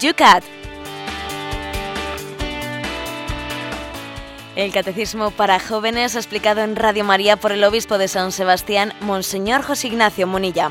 YUCAT. El Catecismo para Jóvenes explicado en Radio María por el Obispo de San Sebastián, Monseñor José Ignacio Munilla.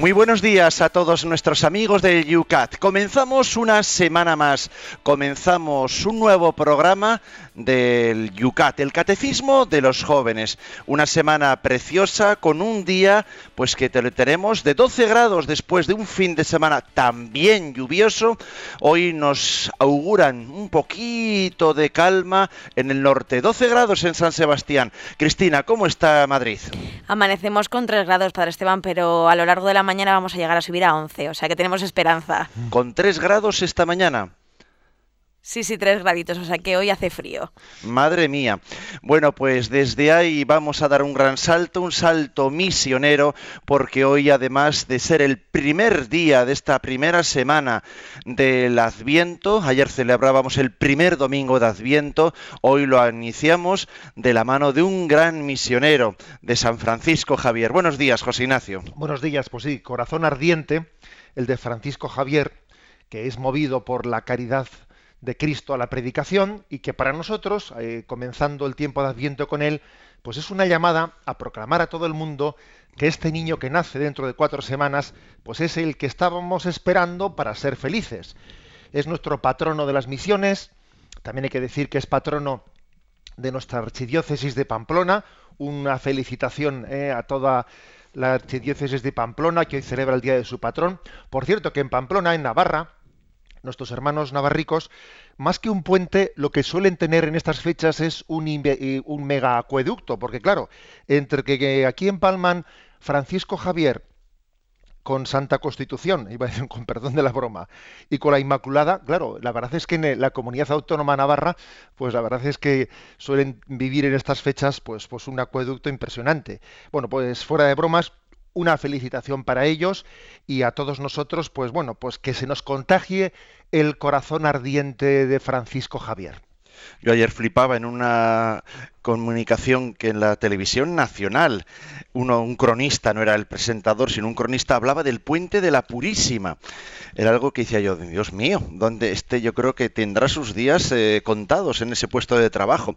Muy buenos días a todos nuestros amigos del UCAT. Comenzamos una semana más, comenzamos un nuevo programa del UCAT, el Catecismo de los Jóvenes. Una semana preciosa con un día pues que tenemos de 12 grados después de un fin de semana también lluvioso. Hoy nos auguran un poquito de calma en el norte, 12 grados en San Sebastián. Cristina, ¿cómo está Madrid? Amanecemos con 3 grados, Padre Esteban, pero a lo largo de la mañana vamos a llegar a subir a 11, o sea que tenemos esperanza. Con 3 grados esta mañana. Sí, sí, tres graditos, o sea que hoy hace frío. Madre mía. Bueno, pues desde ahí vamos a dar un gran salto, un salto misionero, porque hoy además de ser el primer día de esta primera semana del Adviento, ayer celebrábamos el primer domingo de Adviento, hoy lo iniciamos de la mano de un gran misionero de San Francisco Javier. Buenos días, José Ignacio. Buenos días, pues sí, corazón ardiente, el de Francisco Javier, que es movido por la caridad de Cristo a la predicación y que para nosotros, eh, comenzando el tiempo de Adviento con él, pues es una llamada a proclamar a todo el mundo que este niño que nace dentro de cuatro semanas, pues es el que estábamos esperando para ser felices. Es nuestro patrono de las misiones, también hay que decir que es patrono de nuestra archidiócesis de Pamplona, una felicitación eh, a toda la archidiócesis de Pamplona que hoy celebra el día de su patrón. Por cierto que en Pamplona, en Navarra, nuestros hermanos navarricos, más que un puente, lo que suelen tener en estas fechas es un, un mega acueducto, porque claro, entre que aquí en Palman Francisco Javier con Santa Constitución, iba a decir con perdón de la broma, y con la Inmaculada, claro, la verdad es que en la comunidad autónoma navarra, pues la verdad es que suelen vivir en estas fechas pues, pues un acueducto impresionante. Bueno, pues fuera de bromas, una felicitación para ellos y a todos nosotros, pues bueno, pues que se nos contagie el corazón ardiente de Francisco Javier. Yo ayer flipaba en una comunicación que en la televisión nacional uno, un cronista, no era el presentador, sino un cronista, hablaba del puente de la Purísima. Era algo que decía yo, Dios mío, donde este yo creo que tendrá sus días eh, contados en ese puesto de trabajo.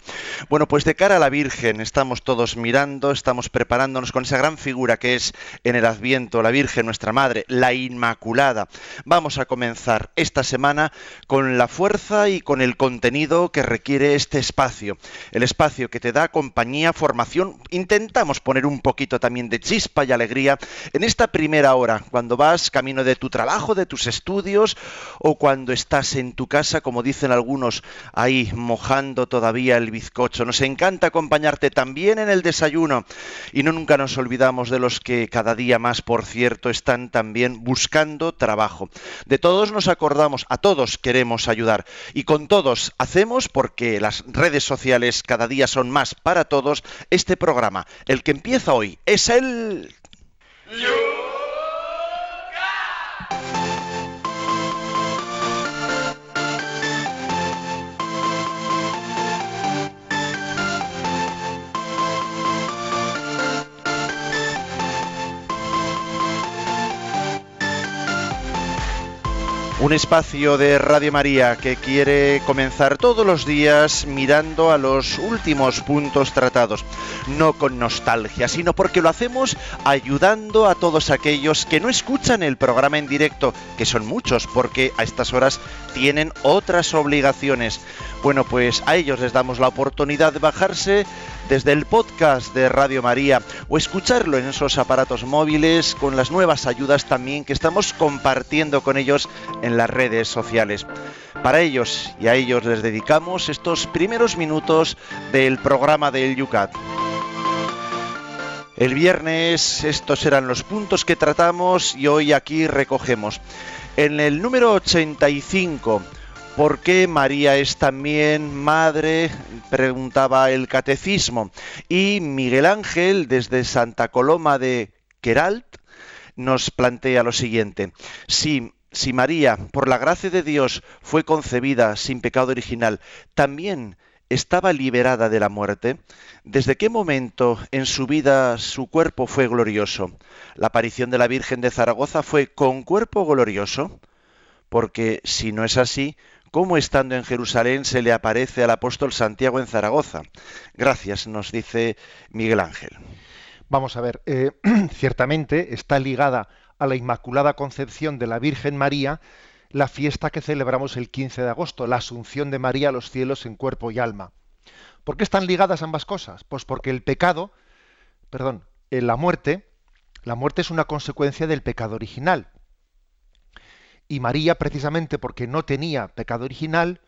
Bueno, pues de cara a la Virgen estamos todos mirando, estamos preparándonos con esa gran figura que es en el Adviento, la Virgen, nuestra Madre, la Inmaculada. Vamos a comenzar esta semana con la fuerza y con el contenido que requiere este espacio. El espacio te da compañía, formación. Intentamos poner un poquito también de chispa y alegría en esta primera hora, cuando vas camino de tu trabajo, de tus estudios o cuando estás en tu casa, como dicen algunos, ahí mojando todavía el bizcocho. Nos encanta acompañarte también en el desayuno y no nunca nos olvidamos de los que cada día más, por cierto, están también buscando trabajo. De todos nos acordamos, a todos queremos ayudar y con todos hacemos porque las redes sociales cada día son más para todos, este programa, el que empieza hoy, es el... Un espacio de Radio María que quiere comenzar todos los días mirando a los últimos puntos tratados, no con nostalgia, sino porque lo hacemos ayudando a todos aquellos que no escuchan el programa en directo, que son muchos, porque a estas horas tienen otras obligaciones. Bueno, pues a ellos les damos la oportunidad de bajarse desde el podcast de Radio María o escucharlo en esos aparatos móviles con las nuevas ayudas también que estamos compartiendo con ellos en las redes sociales. Para ellos y a ellos les dedicamos estos primeros minutos del programa del Yucat. El viernes estos eran los puntos que tratamos y hoy aquí recogemos. En el número 85 ¿Por qué María es también madre? Preguntaba el catecismo. Y Miguel Ángel, desde Santa Coloma de Queralt, nos plantea lo siguiente. Si si María, por la gracia de Dios, fue concebida sin pecado original, también estaba liberada de la muerte? ¿Desde qué momento en su vida su cuerpo fue glorioso? ¿La aparición de la Virgen de Zaragoza fue con cuerpo glorioso? Porque si no es así, ¿cómo estando en Jerusalén se le aparece al apóstol Santiago en Zaragoza? Gracias, nos dice Miguel Ángel. Vamos a ver, eh, ciertamente está ligada a la Inmaculada Concepción de la Virgen María la fiesta que celebramos el 15 de agosto, la Asunción de María a los cielos en cuerpo y alma. ¿Por qué están ligadas ambas cosas? Pues porque el pecado, perdón, eh, la muerte, la muerte es una consecuencia del pecado original. Y María, precisamente porque no tenía pecado original,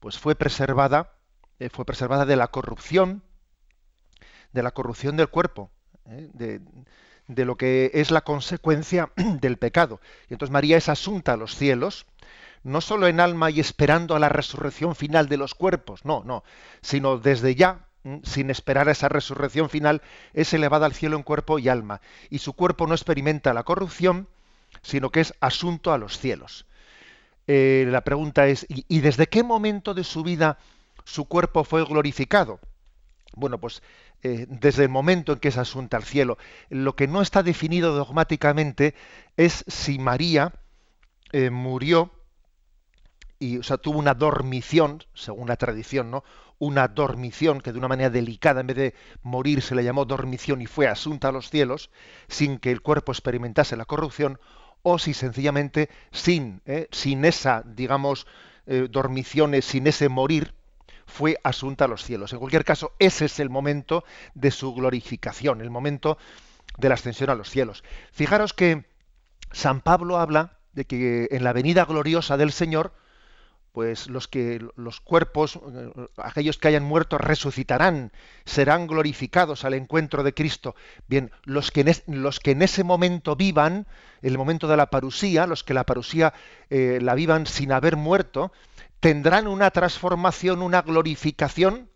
pues fue preservada, eh, fue preservada de la corrupción, de la corrupción del cuerpo, ¿eh? de, lo que es la consecuencia del pecado. Y entonces María es asunta a los cielos, no solo en alma y esperando a la resurrección final de los cuerpos, no, no, sino desde ya, sin esperar a esa resurrección final, es elevada al cielo en cuerpo y alma. Y su cuerpo no experimenta la corrupción, sino que es asunto a los cielos. Eh, la pregunta es, ¿y desde qué momento de su vida su cuerpo fue glorificado? Bueno, pues eh, desde el momento en que es asunta al cielo. Lo que no está definido dogmáticamente es si María eh, murió y o sea, tuvo una dormición, según la tradición, ¿no? Una dormición que de una manera delicada, en vez de morir, se le llamó dormición y fue asunta a los cielos, sin que el cuerpo experimentase la corrupción, o si sencillamente sin, ¿eh? sin esa, digamos, dormiciones, sin ese morir, fue asunta a los cielos. En cualquier caso, ese es el momento de su glorificación, el momento de la ascensión a los cielos. Fijaros que San Pablo habla de que en la venida gloriosa del Señor, pues los que los cuerpos, aquellos que hayan muerto resucitarán, serán glorificados al encuentro de Cristo. Bien, los que en, los que en ese momento vivan, el momento de la parusía, los que la parusía eh, la vivan sin haber muerto, tendrán una transformación, una glorificación,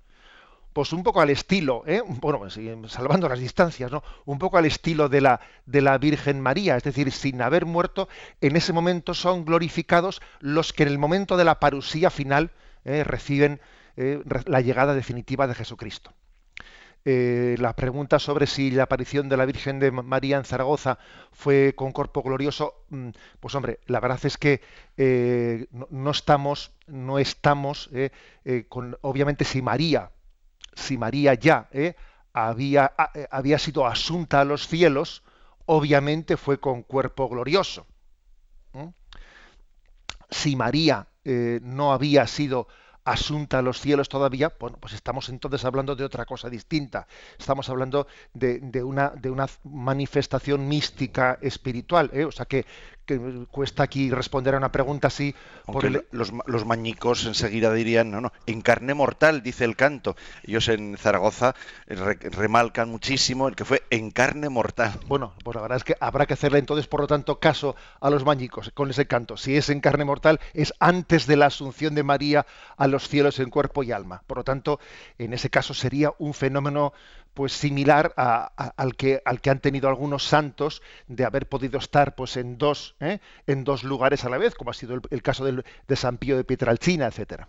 pues un poco al estilo, ¿eh? bueno, salvando las distancias, ¿no? Un poco al estilo de la, de la Virgen María, es decir, sin haber muerto, en ese momento son glorificados los que en el momento de la parusía final ¿eh? reciben ¿eh? la llegada definitiva de Jesucristo. Eh, la pregunta sobre si la aparición de la Virgen de María en Zaragoza fue con cuerpo glorioso, mm, pues hombre, la verdad es que eh, no, estamos, no estamos, con, obviamente si María, si María ya había, había sido asunta a los cielos, obviamente fue con cuerpo glorioso. Si María no había sido asunta a los cielos todavía, bueno, pues estamos entonces hablando de otra cosa distinta. Estamos hablando de, una, manifestación mística espiritual. ¿eh? O sea que, que cuesta aquí responder a una pregunta así. los, los, mañicos enseguida dirían, no, no, en carne mortal, dice el canto. Ellos en Zaragoza remalcan muchísimo el que fue en carne mortal. Bueno, pues la verdad es que habrá que hacerle entonces, por lo tanto, caso a los mañicos con ese canto. Si es en carne mortal, es antes de la asunción de María a los cielos en cuerpo y alma. Por lo tanto, en ese caso sería un fenómeno pues similar al, que, al que han tenido algunos santos de haber podido estar pues en dos, ¿eh? en dos lugares a la vez, como ha sido el, caso de San Pío de Pietralcina, etcétera.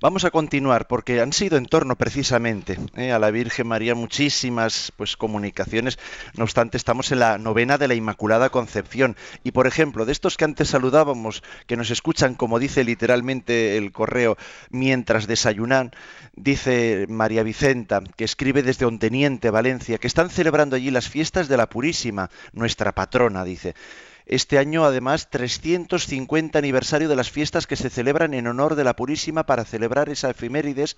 Vamos a continuar porque han sido en torno precisamente ¿eh? a la Virgen María muchísimas pues comunicaciones. No obstante, estamos en la novena de la Inmaculada Concepción y por ejemplo, de estos que antes saludábamos, que nos escuchan como dice literalmente el correo mientras desayunan, dice María Vicenta, que escribe desde Onteniente, Valencia, que están celebrando allí las fiestas de la Purísima, nuestra patrona, dice. Este año, además, 350 aniversario de las fiestas que se celebran en honor de la Purísima para celebrar esa efemérides,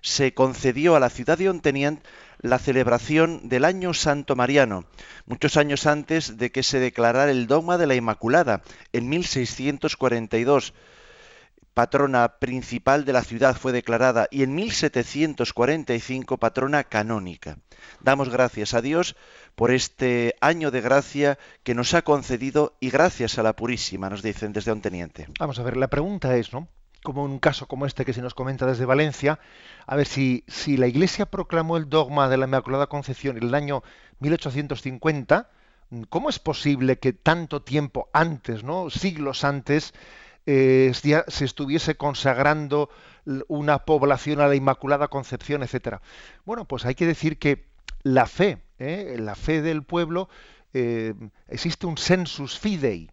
se concedió a la ciudad de Ontenient la celebración del Año Santo Mariano, muchos años antes de que se declarara el dogma de la Inmaculada, en 1642 patrona principal de la ciudad fue declarada y en 1745 patrona canónica. Damos gracias a Dios por este año de gracia que nos ha concedido y gracias a la Purísima, nos dicen desde un teniente. Vamos a ver, la pregunta es, ¿no? Como en un caso como este que se nos comenta desde Valencia, a ver si, si la Iglesia proclamó el dogma de la Inmaculada Concepción en el año 1850, ¿Cómo es posible que tanto tiempo antes, ¿no? siglos antes, eh, se estuviese consagrando una población a la Inmaculada Concepción, etcétera? Bueno, pues hay que decir que la fe, ¿eh? la fe del pueblo, eh, existe un sensus fidei.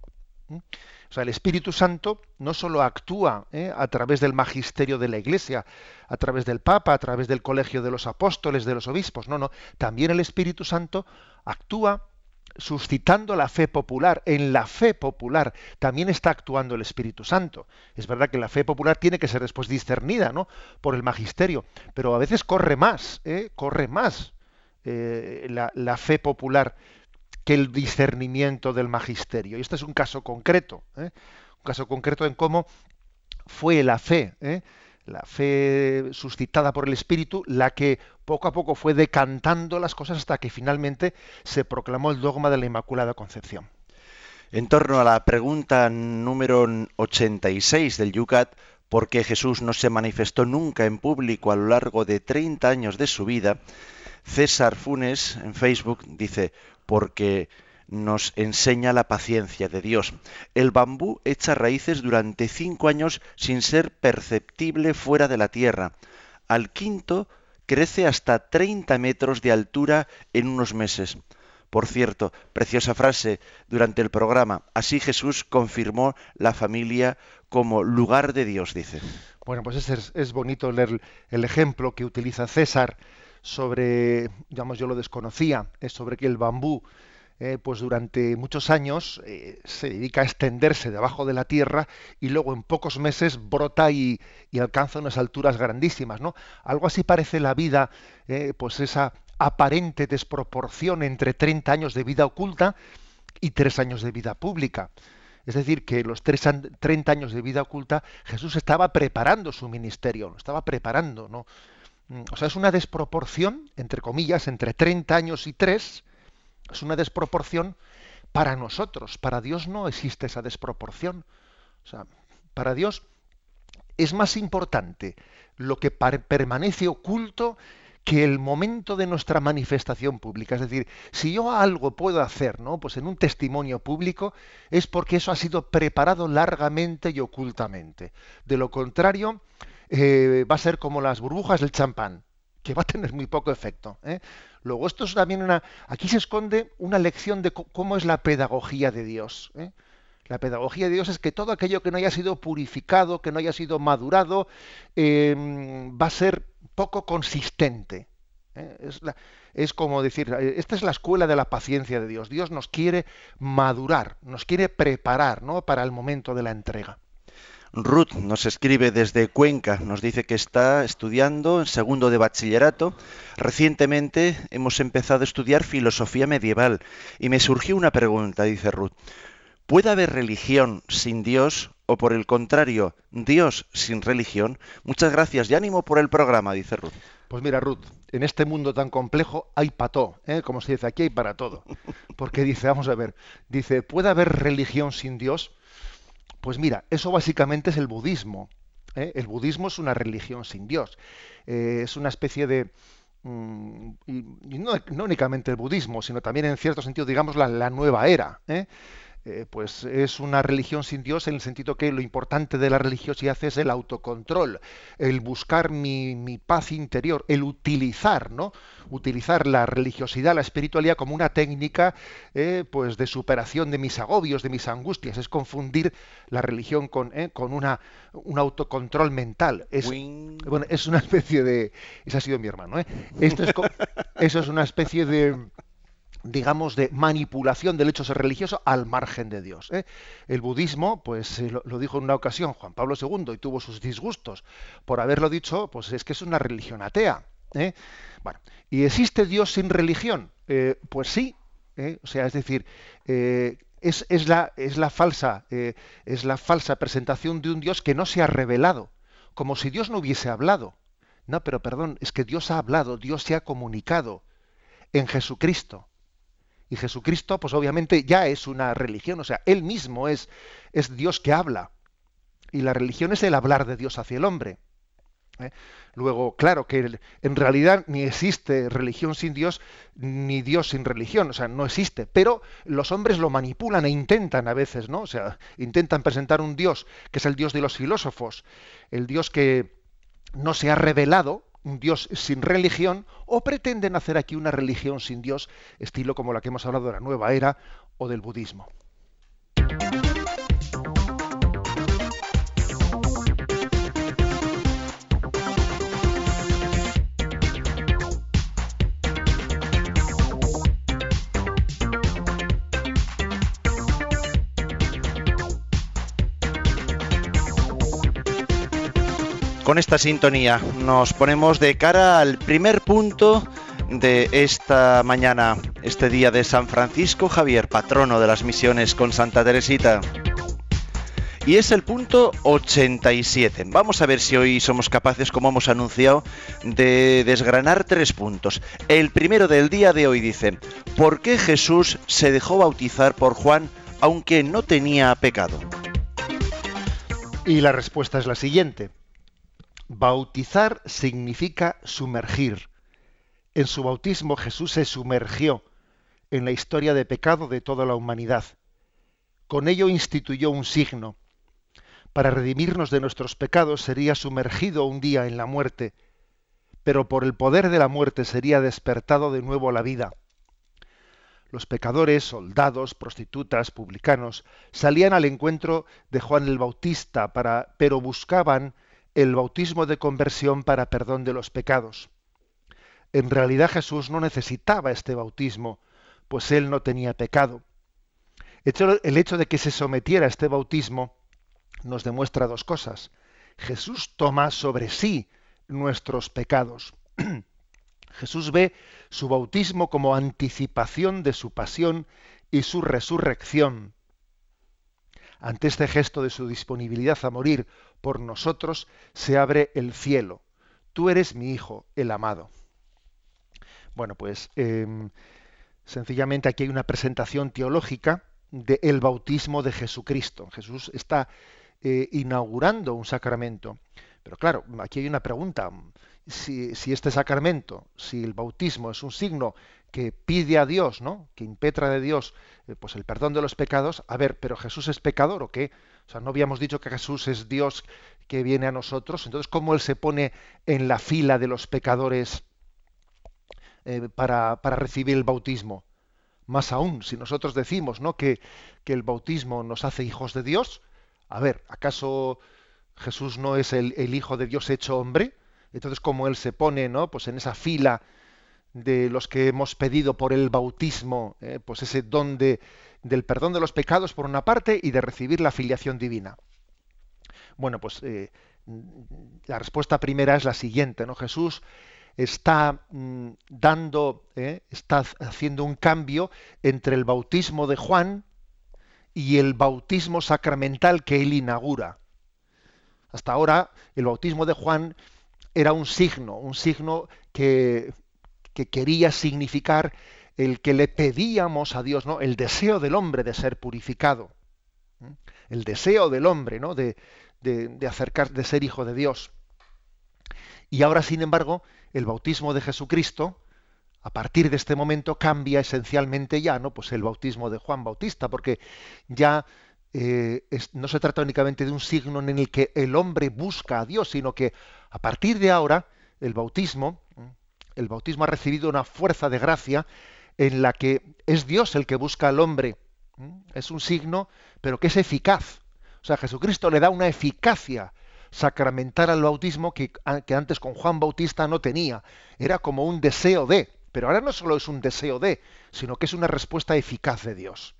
O sea, el Espíritu Santo no solo actúa a través del magisterio de la Iglesia, a través del Papa, a través del colegio de los apóstoles, de los obispos, no, no, también el Espíritu Santo actúa suscitando la fe popular. En la fe popular también está actuando el Espíritu Santo. Es verdad que la fe popular tiene que ser después discernida ¿no? por el magisterio, pero a veces corre más, ¿eh? corre más eh, la, fe popular que el discernimiento del magisterio. Y este es un caso concreto, ¿eh? un caso concreto en cómo fue la fe la fe suscitada por el Espíritu, la que poco a poco fue decantando las cosas hasta que finalmente se proclamó el dogma de la Inmaculada Concepción. En torno a la pregunta número 86 del Yucat, ¿por qué Jesús no se manifestó nunca en público a lo largo de 30 años de su vida? César Funes en Facebook dice, porque nos enseña la paciencia de Dios. El bambú echa raíces durante cinco años sin ser perceptible fuera de la tierra. Al quinto crece hasta 30 metros de altura en unos meses. Por cierto, preciosa frase durante el programa. Así Jesús confirmó la familia como lugar de Dios, dice. Bueno, pues es, es bonito leer el ejemplo que utiliza César sobre, digamos, yo lo desconocía, es sobre que el bambú eh, pues durante muchos años eh, se dedica a extenderse debajo de la tierra y luego en pocos meses brota y, alcanza unas alturas grandísimas, ¿no? Algo así parece la vida, eh, pues esa aparente desproporción entre 30 años de vida oculta y 3 años de vida pública. Es decir, que los 30 años de vida oculta Jesús estaba preparando su ministerio, lo estaba preparando, ¿no? Mm, o sea, es una desproporción, entre comillas, entre 30 años y 3, es una desproporción para nosotros. Para Dios no existe esa desproporción. O sea, para Dios es más importante lo que permanece oculto que el momento de nuestra manifestación pública. Es decir, si yo algo puedo hacer, ¿no? Pues en un testimonio público, es porque eso ha sido preparado largamente y ocultamente. De lo contrario, eh, va a ser como las burbujas del champán, que va a tener muy poco efecto. ¿eh? Luego, esto es también una. Aquí se esconde una lección de cómo es la pedagogía de Dios. ¿eh? La pedagogía de Dios es que todo aquello que no haya sido purificado, que no haya sido madurado, em, va a ser poco consistente. ¿eh? Es, es, como decir, eh, esta es la escuela de la paciencia de Dios. Dios nos quiere madurar, nos quiere preparar ¿no? para el momento de la entrega. Ruth nos escribe desde Cuenca, nos dice que está estudiando en segundo de bachillerato. Recientemente hemos empezado a estudiar filosofía medieval y me surgió una pregunta, dice Ruth. ¿Puede haber religión sin Dios o por el contrario, Dios sin religión? Muchas gracias y ánimo por el programa, dice Ruth. Pues mira, Ruth, en este mundo tan complejo hay pato, ¿eh? como se dice aquí, hay para todo. Porque dice, vamos a ver, dice, ¿puede haber religión sin Dios? Pues mira, eso básicamente es el budismo. ¿eh? El budismo es una religión sin Dios. Eh, es una especie de... Mm, no, únicamente el budismo, sino también en cierto sentido, digamos, la, la nueva era. ¿eh? Eh, pues es una religión sin Dios en el sentido que lo importante de la religiosidad es el autocontrol, el buscar mi, paz interior, el utilizar, ¿no? Utilizar la religiosidad, la espiritualidad como una técnica, eh, pues de superación de mis agobios, de mis angustias. Es confundir la religión con, eh, con una, un autocontrol mental. Es, bueno, es una especie de, ese ha sido mi hermano, Esto es, eso es una especie de digamos, de manipulación del hecho religioso al margen de Dios. ¿eh? El budismo, pues eh, lo, dijo en una ocasión Juan Pablo II y tuvo sus disgustos por haberlo dicho, pues es que es una religión atea. ¿eh? Bueno, ¿y existe Dios sin religión? pues sí, o sea, es decir, es, es, la, es, la falsa, es la falsa presentación de un Dios que no se ha revelado, como si Dios no hubiese hablado. No, pero perdón, es que Dios ha hablado, Dios se ha comunicado en Jesucristo. Y Jesucristo, pues obviamente ya es una religión, o sea, Él mismo es, es Dios que habla. Y la religión es el hablar de Dios hacia el hombre. ¿eh? Luego, claro que en realidad ni existe religión sin Dios, ni Dios sin religión, o sea, no existe. Pero los hombres lo manipulan e intentan a veces, ¿no? O sea, intentan presentar un Dios que es el Dios de los filósofos, el Dios que no se ha revelado, un Dios sin religión, o pretenden hacer aquí una religión sin Dios, estilo como la que hemos hablado de la nueva era o del budismo. Con esta sintonía nos ponemos de cara al primer punto de esta mañana, este día de San Francisco Javier, patrono de las misiones con Santa Teresita. Y es el punto 87. Vamos a ver si hoy somos capaces, como hemos anunciado, de desgranar tres puntos. El primero del día de hoy dice, ¿por qué Jesús se dejó bautizar por Juan aunque no tenía pecado? Y la respuesta es la siguiente. Bautizar significa sumergir. En su bautismo Jesús se sumergió en la historia de pecado de toda la humanidad. Con ello instituyó un signo. Para redimirnos de nuestros pecados sería sumergido un día en la muerte, pero por el poder de la muerte sería despertado de nuevo a la vida. Los pecadores, soldados, prostitutas, publicanos, salían al encuentro de Juan el Bautista, para, pero buscaban el bautismo de conversión para perdón de los pecados. En realidad Jesús no necesitaba este bautismo, pues él no tenía pecado. El hecho de que se sometiera a este bautismo nos demuestra dos cosas. Jesús toma sobre sí nuestros pecados. Jesús ve su bautismo como anticipación de su pasión y su resurrección. Ante este gesto de su disponibilidad a morir por nosotros, se abre el cielo. Tú eres mi Hijo, el amado. Bueno, pues em, sencillamente aquí hay una presentación teológica del bautismo de Jesucristo. Jesús está eh, inaugurando un sacramento. Pero claro, aquí hay una pregunta. Si, este sacramento, si el bautismo es un signo que pide a Dios, ¿no? que impetra de Dios eh, pues el perdón de los pecados, a ver, pero Jesús es pecador o qué? O sea, no habíamos dicho que Jesús es Dios que viene a nosotros. Entonces, ¿cómo Él se pone en la fila de los pecadores eh, para, recibir el bautismo? Más aún, si nosotros decimos ¿no? que, que, el bautismo nos hace hijos de Dios, a ver, ¿acaso Jesús no es el, Hijo de Dios hecho hombre? Entonces, ¿cómo Él se pone ¿no? pues en esa fila de los que hemos pedido por el bautismo, eh, pues ese don de, del perdón de los pecados por una parte y de recibir la filiación divina. Bueno, pues eh, la respuesta primera es la siguiente, ¿no? Jesús está mm, dando, eh, está haciendo un cambio entre el bautismo de Juan y el bautismo sacramental que él inaugura. Hasta ahora el bautismo de Juan era un signo, un signo que, que quería significar el que le pedíamos a Dios, ¿no? El deseo del hombre de ser purificado. El deseo del hombre, ¿no? De, de, acercar, de ser hijo de Dios. Y ahora, sin embargo, el bautismo de Jesucristo, a partir de este momento, cambia esencialmente ya, ¿no? Pues el bautismo de Juan Bautista, porque ya eh, no se trata únicamente de un signo en el que el hombre busca a Dios, sino que a partir de ahora, el bautismo, el bautismo ha recibido una fuerza de gracia en la que es Dios el que busca al hombre. Es un signo, pero que es eficaz. O sea, Jesucristo le da una eficacia sacramental al bautismo que, que, antes con Juan Bautista no tenía. Era como un deseo de, pero ahora no solo es un deseo de, sino que es una respuesta eficaz de Dios.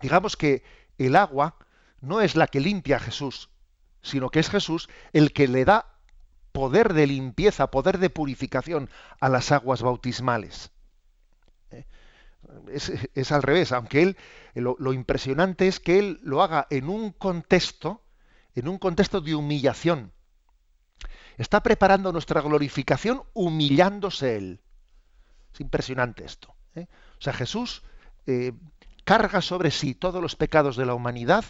Digamos que el agua no es la que limpia a Jesús, sino que es Jesús el que le da poder de limpieza, poder de purificación a las aguas bautismales es, al revés, aunque él, lo, impresionante es que él lo haga en un contexto, en un contexto de humillación. Está preparando nuestra glorificación humillándose él. Es impresionante esto. ¿eh? O sea, Jesús eh, carga sobre sí todos los pecados de la humanidad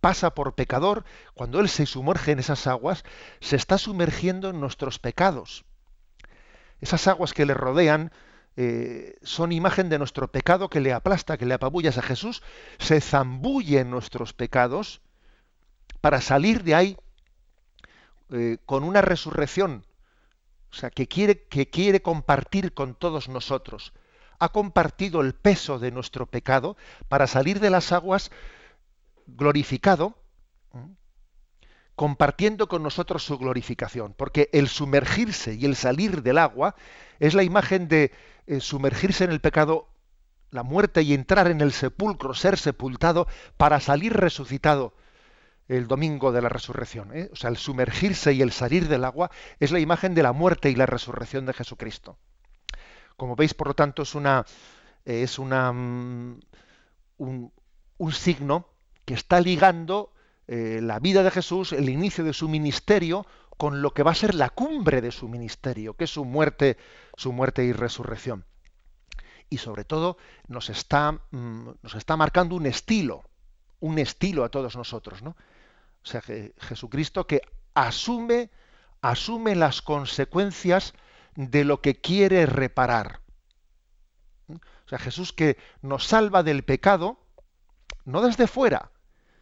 pasa por pecador, cuando Él se sumerge en esas aguas, se está sumergiendo en nuestros pecados. Esas aguas que le rodean eh, son imagen de nuestro pecado que le aplasta, que le apabulla a Jesús, se zambulle en nuestros pecados para salir de ahí eh, con una resurrección, o sea, que quiere, que quiere compartir con todos nosotros. Ha compartido el peso de nuestro pecado para salir de las aguas glorificado, compartiendo con nosotros su glorificación, porque el sumergirse y el salir del agua es la imagen de eh, sumergirse en el pecado, la muerte y entrar en el sepulcro, ser sepultado para salir resucitado el domingo de la resurrección. ¿eh? O sea, el sumergirse y el salir del agua es la imagen de la muerte y la resurrección de Jesucristo. Como veis, por lo tanto, es una es una mm, un, un signo que está ligando eh, la vida de Jesús, el inicio de su ministerio, con lo que va a ser la cumbre de su ministerio, que es su muerte, su muerte y resurrección. Y sobre todo nos está, mm, nos está marcando un estilo, un estilo a todos nosotros, ¿no? O sea, Jesucristo que asume, asume las consecuencias de lo que quiere reparar. O sea, Jesús que nos salva del pecado, no desde fuera,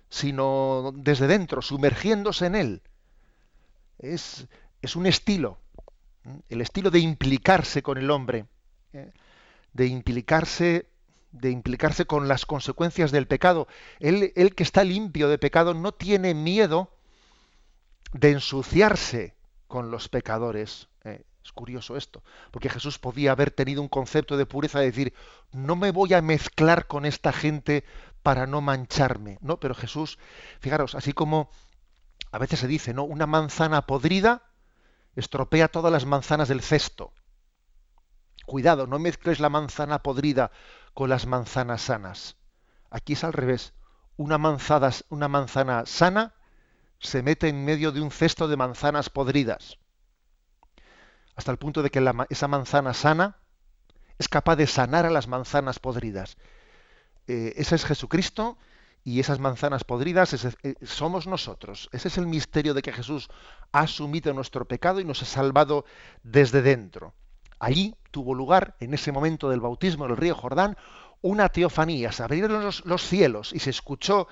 sino desde dentro, sumergiéndose en él. Es, es un estilo, el estilo de implicarse con el hombre, ¿eh? de implicarse de implicarse con las consecuencias del pecado. Él, él, que está limpio de pecado no tiene miedo de ensuciarse con los pecadores. ¿eh? es curioso esto, porque Jesús podía haber tenido un concepto de pureza de decir, no me voy a mezclar con esta gente para no mancharme, ¿no? Pero Jesús, fijaros, así como a veces se dice, ¿no? Una manzana podrida estropea todas las manzanas del cesto. Cuidado, no mezcles la manzana podrida con las manzanas sanas. Aquí es al revés. Una, manzana, una manzana sana se mete en medio de un cesto de manzanas podridas. Hasta el punto de que esa manzana sana es capaz de sanar a las manzanas podridas. Eh, ese es Jesucristo y esas manzanas podridas eh, somos nosotros. Ese es el misterio de que Jesús ha asumido nuestro pecado y nos ha salvado desde dentro. Allí tuvo lugar, en ese momento del bautismo en el río Jordán, una teofanía, se abrieron los, los, cielos y se escuchó,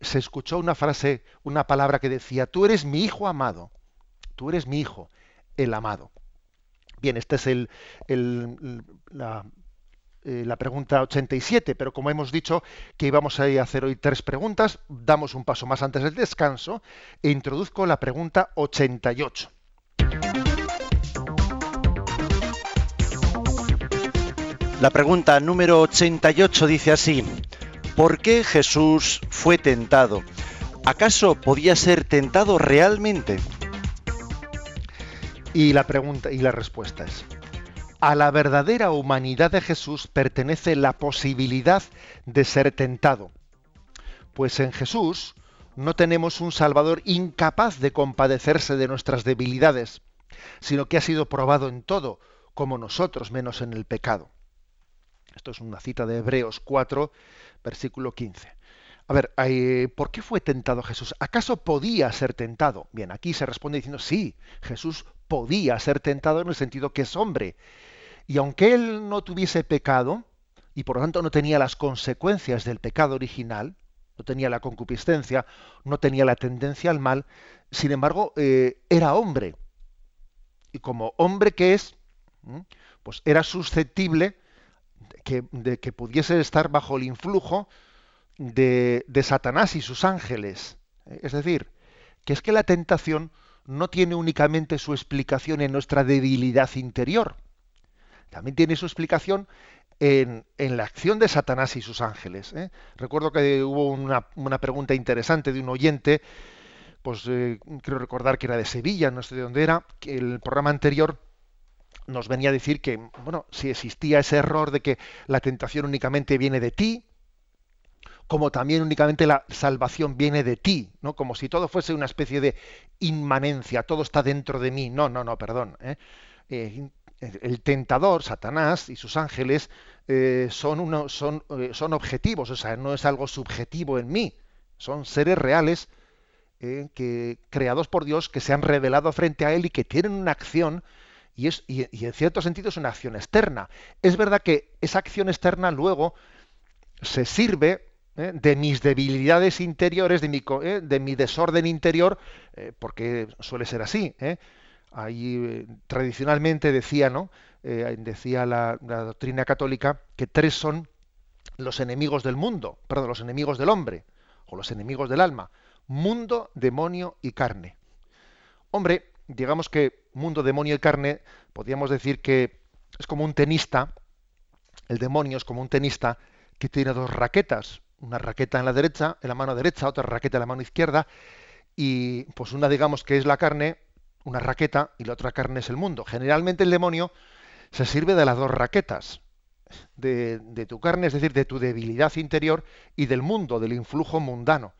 se escuchó una frase, una palabra que decía, tú eres mi hijo amado, tú eres mi hijo, el amado. Bien, este es el, el la, eh, la pregunta 87, pero como hemos dicho que íbamos a hacer hoy tres preguntas, damos un paso más antes del descanso e introduzco la pregunta 88. La pregunta número 88 dice así, ¿por qué Jesús fue tentado? ¿Acaso podía ser tentado realmente? Y la pregunta y la respuesta es a la verdadera humanidad de Jesús pertenece la posibilidad de ser tentado. Pues en Jesús no tenemos un Salvador incapaz de compadecerse de nuestras debilidades, sino que ha sido probado en todo, como nosotros, menos en el pecado. Esto es una cita de Hebreos 4, versículo 15. A ver, eh, ¿por qué fue tentado Jesús? ¿Acaso podía ser tentado? Bien, aquí se responde diciendo, sí, Jesús podía ser tentado en el sentido que es hombre. Y aunque él no tuviese pecado, y por lo tanto no tenía las consecuencias del pecado original, no tenía la concupiscencia, no tenía la tendencia al mal, sin embargo, eh, era hombre. Y como hombre que es, pues era susceptible de que, pudiese estar bajo el influjo de, Satanás y sus ángeles. Es decir, que es que la tentación no tiene únicamente su explicación en nuestra debilidad interior, también tiene su explicación en, la acción de Satanás y sus ángeles. ¿eh? Recuerdo que hubo una, pregunta interesante de un oyente, pues eh, creo recordar que era de Sevilla, no sé de dónde era, que el programa anterior nos venía a decir que, bueno, si existía ese error de que la tentación únicamente viene de ti, como también únicamente la salvación viene de ti, ¿no? Como si todo fuese una especie de inmanencia, todo está dentro de mí. No, no, no, perdón. ¿eh? eh el tentador, Satanás y sus ángeles eh, son, uno, son, eh, son objetivos, o sea, no es algo subjetivo en mí. son seres reales que, creados por Dios, que se han revelado frente a Él y que tienen una acción, y, es, y, en cierto sentido es una acción externa. Es verdad que esa acción externa luego se sirve eh, de mis debilidades interiores, de mi, eh, de mi desorden interior, porque suele ser así. Ahí tradicionalmente decía, ¿no? decía la, la doctrina católica que tres son los enemigos del mundo, perdón, los enemigos del hombre, o los enemigos del alma mundo, demonio y carne. Hombre, digamos que mundo, demonio y carne, podríamos decir que es como un tenista, el demonio es como un tenista que tiene dos raquetas, una raqueta en la derecha, en la mano derecha, otra raqueta en la mano izquierda, y pues una digamos que es la carne, una raqueta, y la otra carne es el mundo. Generalmente el demonio se sirve de las dos raquetas, de, tu carne, es decir, de tu debilidad interior, y del mundo, del influjo mundano.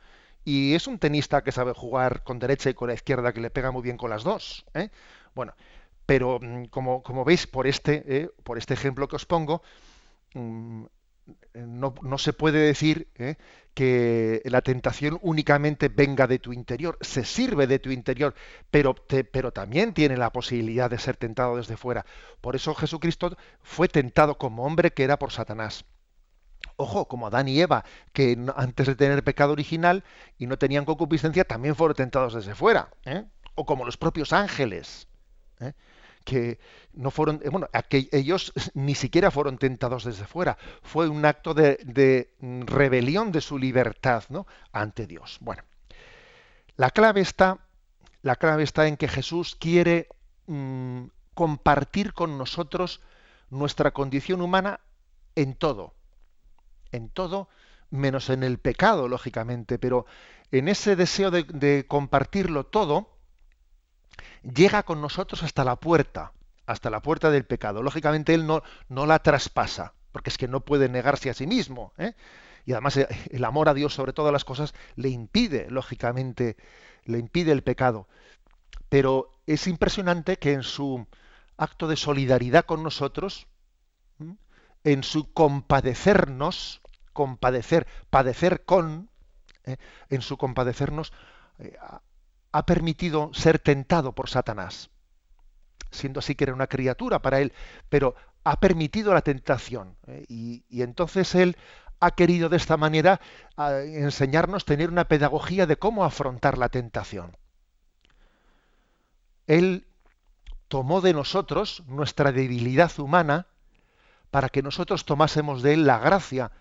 Y es un tenista que sabe jugar con derecha y con la izquierda, que le pega muy bien con las dos. ¿eh? Bueno, pero mm, como, como, veis por este, ¿eh? por este ejemplo que os pongo, mm, no, no, se puede decir ¿eh? que la tentación únicamente venga de tu interior, se sirve de tu interior, pero, pero también tiene la posibilidad de ser tentado desde fuera. Por eso Jesucristo fue tentado como hombre que era por Satanás. Ojo, como Adán y Eva, que antes de tener pecado original y no tenían concupiscencia, también fueron tentados desde fuera. ¿eh? O como los propios ángeles, ¿eh? Que no fueron, eh, bueno, ellos ni siquiera fueron tentados desde fuera. Fue un acto de, rebelión de su libertad, ¿no? Ante Dios. Bueno, la clave está, la clave está en que Jesús quiere mm, compartir con nosotros nuestra condición humana en todo en todo, menos en el pecado, lógicamente, pero en ese deseo de, compartirlo todo, llega con nosotros hasta la puerta, hasta la puerta del pecado. Lógicamente él no, no la traspasa, porque es que no puede negarse a sí mismo. ¿eh? Y además eh, el amor a Dios sobre todas las cosas le impide, lógicamente, le impide el pecado. Pero es impresionante que en su acto de solidaridad con nosotros, en su compadecernos, compadecer, padecer con, eh, en su compadecernos, eh, ha permitido ser tentado por Satanás, siendo así que era una criatura para él, pero ha permitido la tentación. Eh, y, y, entonces él ha querido de esta manera enseñarnos tener una pedagogía de cómo afrontar la tentación. Él tomó de nosotros nuestra debilidad humana, para que nosotros tomásemos de él la gracia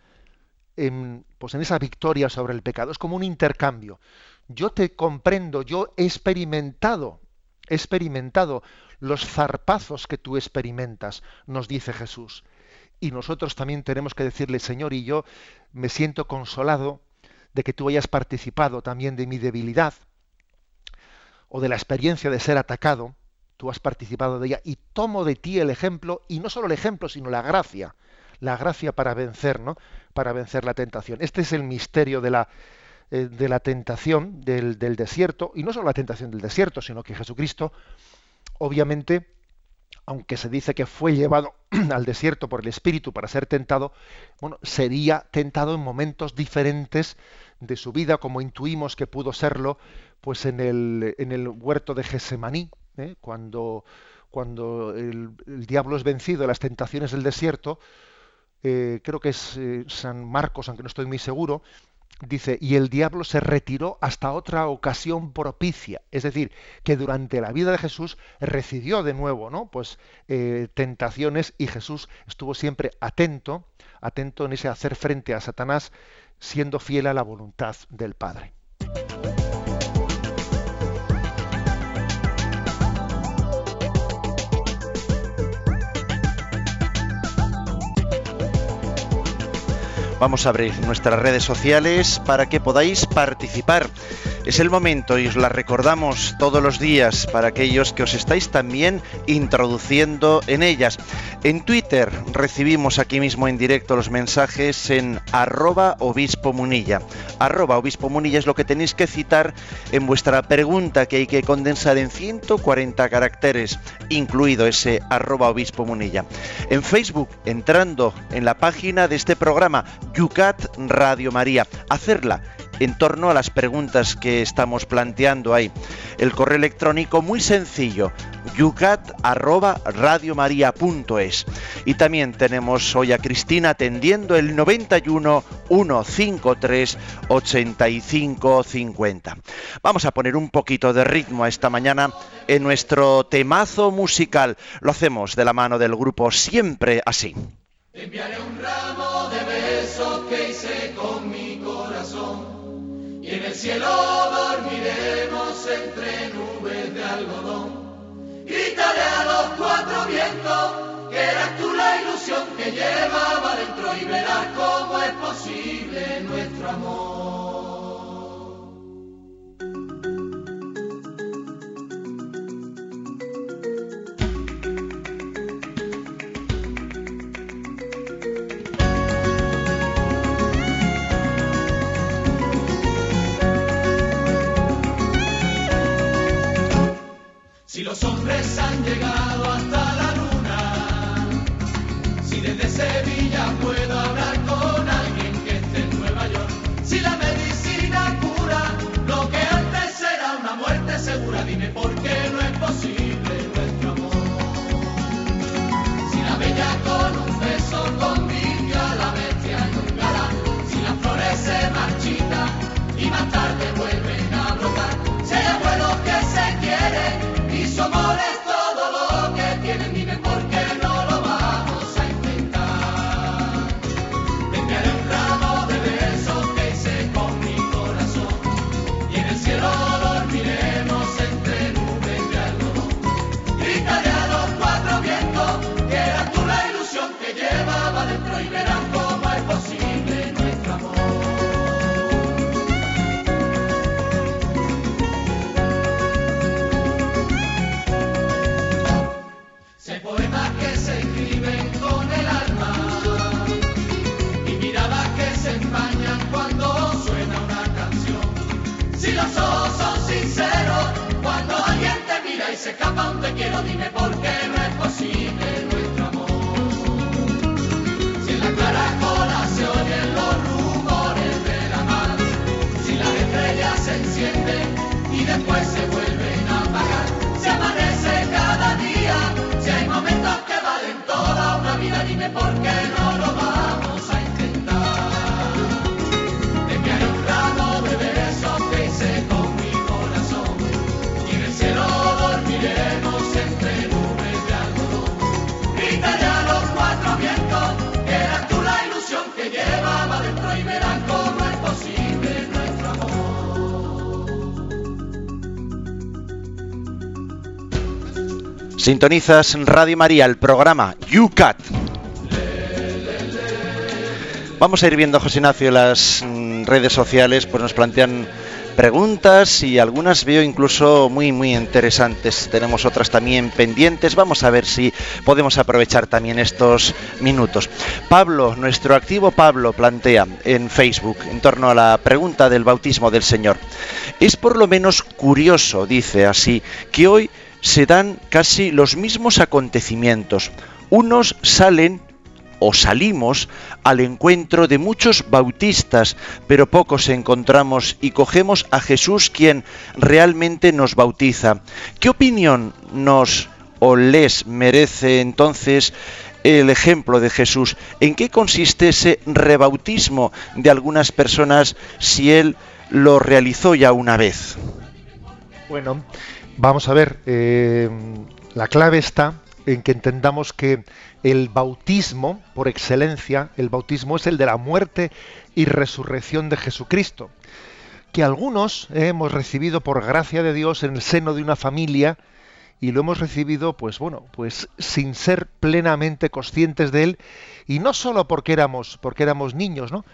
en, pues en esa victoria sobre el pecado. Es como un intercambio. Yo te comprendo, yo he experimentado, he experimentado los zarpazos que tú experimentas, nos dice Jesús. Y nosotros también tenemos que decirle, Señor, y yo me siento consolado de que tú hayas participado también de mi debilidad o de la experiencia de ser atacado tú has participado de ella y tomo de ti el ejemplo, y no solo el ejemplo, sino la gracia, la gracia para vencer, ¿no? Para vencer la tentación. Este es el misterio de la, eh, de la tentación del, del, desierto, y no solo la tentación del desierto, sino que Jesucristo, obviamente, aunque se dice que fue llevado al desierto por el Espíritu para ser tentado, bueno, sería tentado en momentos diferentes de su vida, como intuimos que pudo serlo, pues en el, en el huerto de Gesemaní, ¿eh? cuando, cuando el, diablo es vencido en las tentaciones del desierto, eh, creo que es eh, San Marcos, aunque no estoy muy seguro, dice, y el diablo se retiró hasta otra ocasión propicia. Es decir, que durante la vida de Jesús recibió de nuevo, ¿no? Pues tentaciones y Jesús estuvo siempre atento, atento en ese hacer frente a Satanás, siendo fiel a la voluntad del Padre. Vamos a abrir nuestras redes sociales para que podáis participar. Es el momento y os la recordamos todos los días para aquellos que os estáis también introduciendo en ellas. En Twitter recibimos aquí mismo en directo los mensajes en arroba obispo munilla. Arroba obispo munilla es lo que tenéis que citar en vuestra pregunta que hay que condensar en 140 caracteres, incluido ese arroba obispo munilla. En Facebook, entrando en la página de este programa, Yucat Radio María. Hacerla en torno a las preguntas que estamos planteando ahí. El correo electrónico muy sencillo, yucat@radiomaria.es. Y también tenemos hoy a Cristina atendiendo el 91 153 85 50. Vamos a poner un poquito de ritmo esta mañana en nuestro temazo musical. Lo hacemos de la mano del grupo Siempre Así. Enviaré un ramo de besos que hice con mi corazón y en el cielo dormiremos entre nubes de algodón. Gritaré a los cuatro vientos que eras tú la ilusión que llevaba dentro y verás cómo es posible nuestro amor. Si los hombres han llegado hasta la luna, si desde Sevilla puedo hablar Sintonizas Radio María, el programa UCAT. Vamos a ir viendo, José Ignacio, las mm, redes sociales, pues nos plantean preguntas y algunas veo incluso muy muy interesantes. Tenemos otras también pendientes. Vamos a ver si podemos aprovechar también estos minutos. Pablo, nuestro activo Pablo, plantea en Facebook en torno a la pregunta del bautismo del Señor. Es por lo menos curioso, dice así, que hoy se dan casi los mismos acontecimientos. Unos salen o salimos al encuentro de muchos bautistas, pero pocos encontramos y cogemos a Jesús quien realmente nos bautiza. ¿Qué opinión nos o les merece entonces el ejemplo de Jesús? ¿En qué consiste ese rebautismo de algunas personas si él lo realizó ya una vez? Bueno, vamos a ver, eh, la clave está en que entendamos que el bautismo, por excelencia, el bautismo es el de la muerte y resurrección de Jesucristo, que algunos hemos recibido por gracia de Dios en el seno de una familia y lo hemos recibido, pues bueno, pues sin ser plenamente conscientes de él y no solo porque éramos, porque éramos niños, ¿no?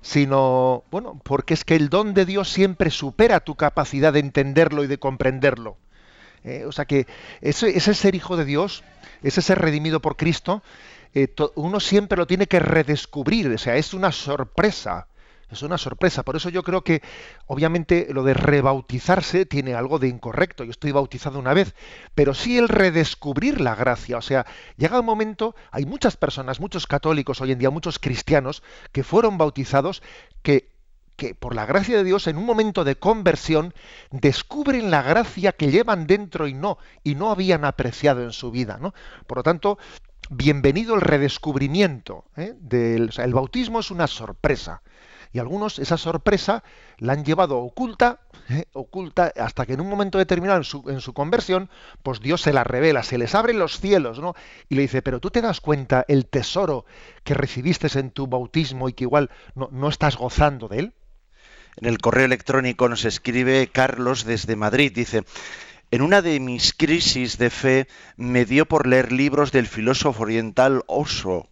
sino, bueno, porque es que el don de Dios siempre supera tu capacidad de entenderlo y de comprenderlo. Eh, o sea que ese, ese, ser hijo de Dios, ese ser redimido por Cristo, eh, uno siempre lo tiene que redescubrir, o sea, es una sorpresa. Es una sorpresa. Por eso yo creo que, obviamente, lo de rebautizarse tiene algo de incorrecto. Yo estoy bautizado una vez, pero sí el redescubrir la gracia. O sea, llega un momento, hay muchas personas, muchos católicos hoy en día, muchos cristianos, que fueron bautizados, que que por la gracia de Dios en un momento de conversión descubren la gracia que llevan dentro y no y no habían apreciado en su vida, ¿no? Por lo tanto, bienvenido el redescubrimiento. ¿eh? Del, el bautismo es una sorpresa. Y algunos esa sorpresa la han llevado oculta, ¿eh? oculta, hasta que en un momento determinado en su, en su, conversión, pues Dios se la revela, se les abren los cielos, ¿no? Y le dice, pero tú te das cuenta el tesoro que recibiste en tu bautismo y que igual no, no estás gozando de él. En el correo electrónico nos escribe Carlos desde Madrid, dice, en una de mis crisis de fe me dio por leer libros del filósofo oriental Osho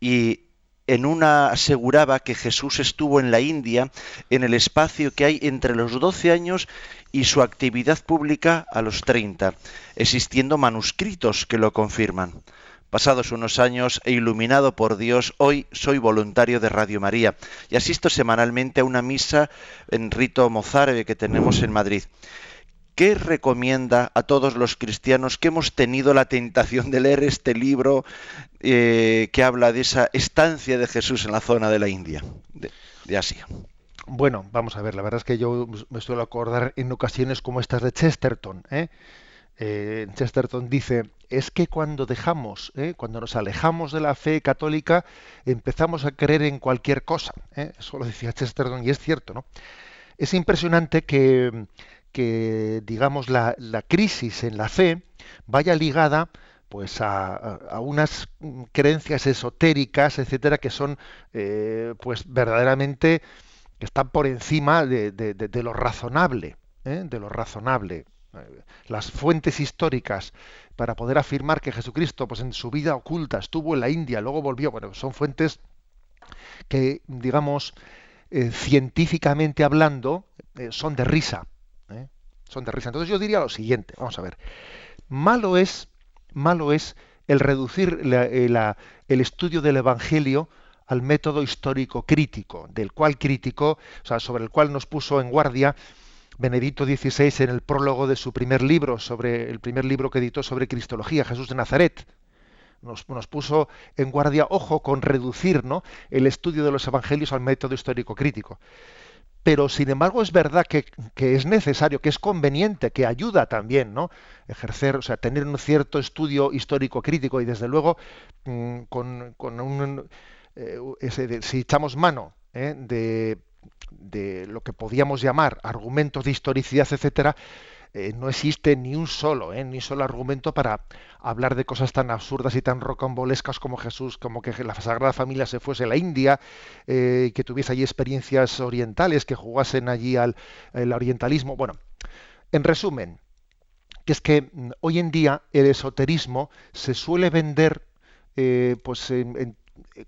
y en una aseguraba que Jesús estuvo en la India en el espacio que hay entre los 12 años y su actividad pública a los 30, existiendo manuscritos que lo confirman. Pasados unos años e iluminado por Dios, hoy soy voluntario de Radio María y asisto semanalmente a una misa en rito mozárabe que tenemos en Madrid. ¿qué recomienda a todos los cristianos que hemos tenido la tentación de leer este libro eh, que habla de esa estancia de Jesús en la zona de la India, de, de, Asia? Bueno, vamos a ver, la verdad es que yo me suelo acordar en ocasiones como estas de Chesterton. ¿eh? Eh, Chesterton dice, es que cuando dejamos, ¿eh? cuando nos alejamos de la fe católica, empezamos a creer en cualquier cosa. Eso lo decía Chesterton y es cierto, ¿no? Es impresionante que que digamos la, crisis en la fe vaya ligada pues a, a, unas creencias esotéricas etcétera que son eh, pues verdaderamente que están por encima de, de, lo razonable ¿eh? de lo razonable las fuentes históricas para poder afirmar que Jesucristo pues en su vida oculta estuvo en la India luego volvió bueno son fuentes que digamos eh, científicamente hablando eh, son de risa ¿eh? son de risa. Entonces yo diría lo siguiente, vamos a ver, malo es, malo es el reducir la, el estudio del Evangelio al método histórico crítico, del cual crítico, o sea, sobre el cual nos puso en guardia Benedicto XVI en el prólogo de su primer libro, sobre el primer libro que editó sobre Cristología, Jesús de Nazaret. Nos, puso en guardia, ojo, con reducir ¿no? el estudio de los evangelios al método histórico crítico pero sin embargo es verdad que, que, es necesario, que es conveniente, que ayuda también, ¿no? Ejercer, o sea, tener un cierto estudio histórico crítico y desde luego mmm, con, con, un eh, si echamos mano ¿eh? de, de, lo que podíamos llamar argumentos de historicidad, etcétera, eh, no existe ni un solo, eh, ni un solo argumento para hablar de cosas tan absurdas y tan rocambolescas como Jesús, como que la Sagrada Familia se fuese a la India, eh, que tuviese allí experiencias orientales, que jugasen allí al el orientalismo. Bueno, en resumen, que es que mm, hoy en día el esoterismo se suele vender pues en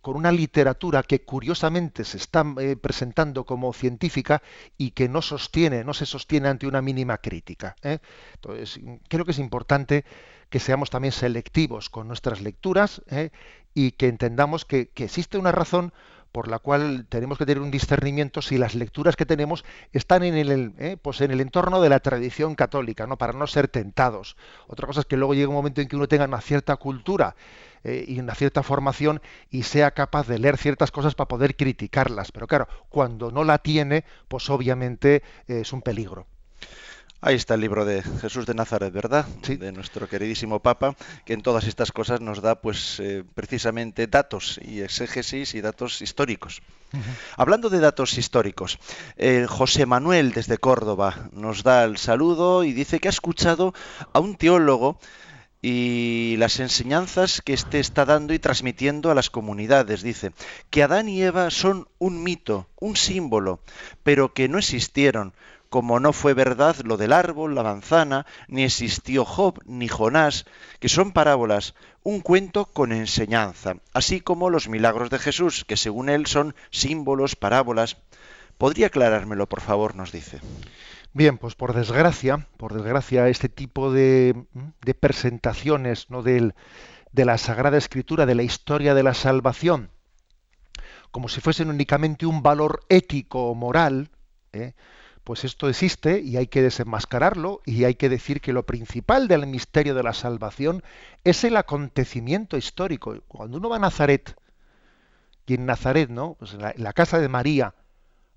con una literatura que curiosamente se está eh, presentando como científica y que no sostiene, no se sostiene ante una mínima crítica. ¿eh? Entonces, creo que es importante que seamos también selectivos con nuestras lecturas ¿eh? y que entendamos que existe una razón por la cual tenemos que tener un discernimiento si las lecturas que tenemos están en el, eh, pues en el entorno de la tradición católica, ¿no? para no ser tentados. Otra cosa es que luego llegue un momento en que uno tenga una cierta cultura eh, y una cierta formación y sea capaz de leer ciertas cosas para poder criticarlas. Pero claro, cuando no la tiene, pues obviamente eh, es un peligro. Ahí está el libro de Jesús de Nazaret, ¿verdad? Sí. De nuestro queridísimo Papa, que en todas estas cosas nos da, pues, eh, precisamente datos y exégesis y datos históricos. Uh -huh. Hablando de datos históricos, eh, José Manuel desde Córdoba nos da el saludo y dice que ha escuchado a un teólogo y las enseñanzas que éste está dando y transmitiendo a las comunidades. Dice que Adán y Eva son un mito, un símbolo, pero que no existieron como no fue verdad lo del árbol, la manzana, ni existió Job, ni Jonás, que son parábolas, un cuento con enseñanza, así como los milagros de Jesús, que según él son símbolos, parábolas. ¿Podría aclarármelo, por favor? nos dice. Bien, pues por desgracia, por desgracia, este tipo de, de presentaciones ¿no? Del, de la Sagrada Escritura, de la historia de la salvación, como si fuesen únicamente un valor ético o moral, ¿eh? Pues esto existe y hay que desenmascararlo y hay que decir que lo principal del misterio de la salvación es el acontecimiento histórico. Cuando uno va a Nazaret, y en Nazaret, ¿no? Pues en, la, casa de María,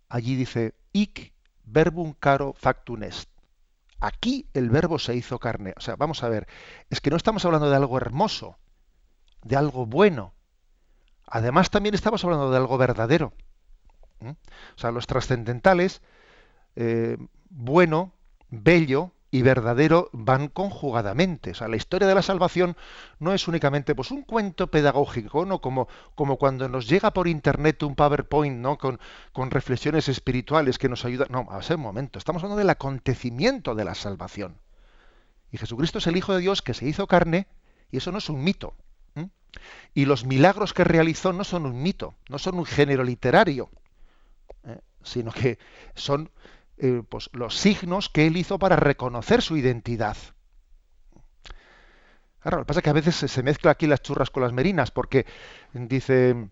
allí dice, ic verbum caro factum est. Aquí el verbo se hizo carne. O sea, vamos a ver, es que no estamos hablando de algo hermoso, de algo bueno. Además, también estamos hablando de algo verdadero. O sea, los trascendentales, eh, bueno, bello, y verdadero van conjugadamente. O sea, la historia de la salvación no es únicamente pues, un cuento pedagógico, ¿no? Como, como cuando nos llega por internet un PowerPoint, ¿no? Con, con reflexiones espirituales que nos ayudan. No, a un momento. Estamos hablando del acontecimiento de la salvación. Y Jesucristo es el Hijo de Dios que se hizo carne, y eso no es un mito. Y los milagros que realizó no son un mito, no son un género literario, ¿eh? sino que son eh, pues, los signos que él hizo para reconocer su identidad. Claro, lo que pasa es que a veces se mezcla aquí las churras con las merinas, porque dice,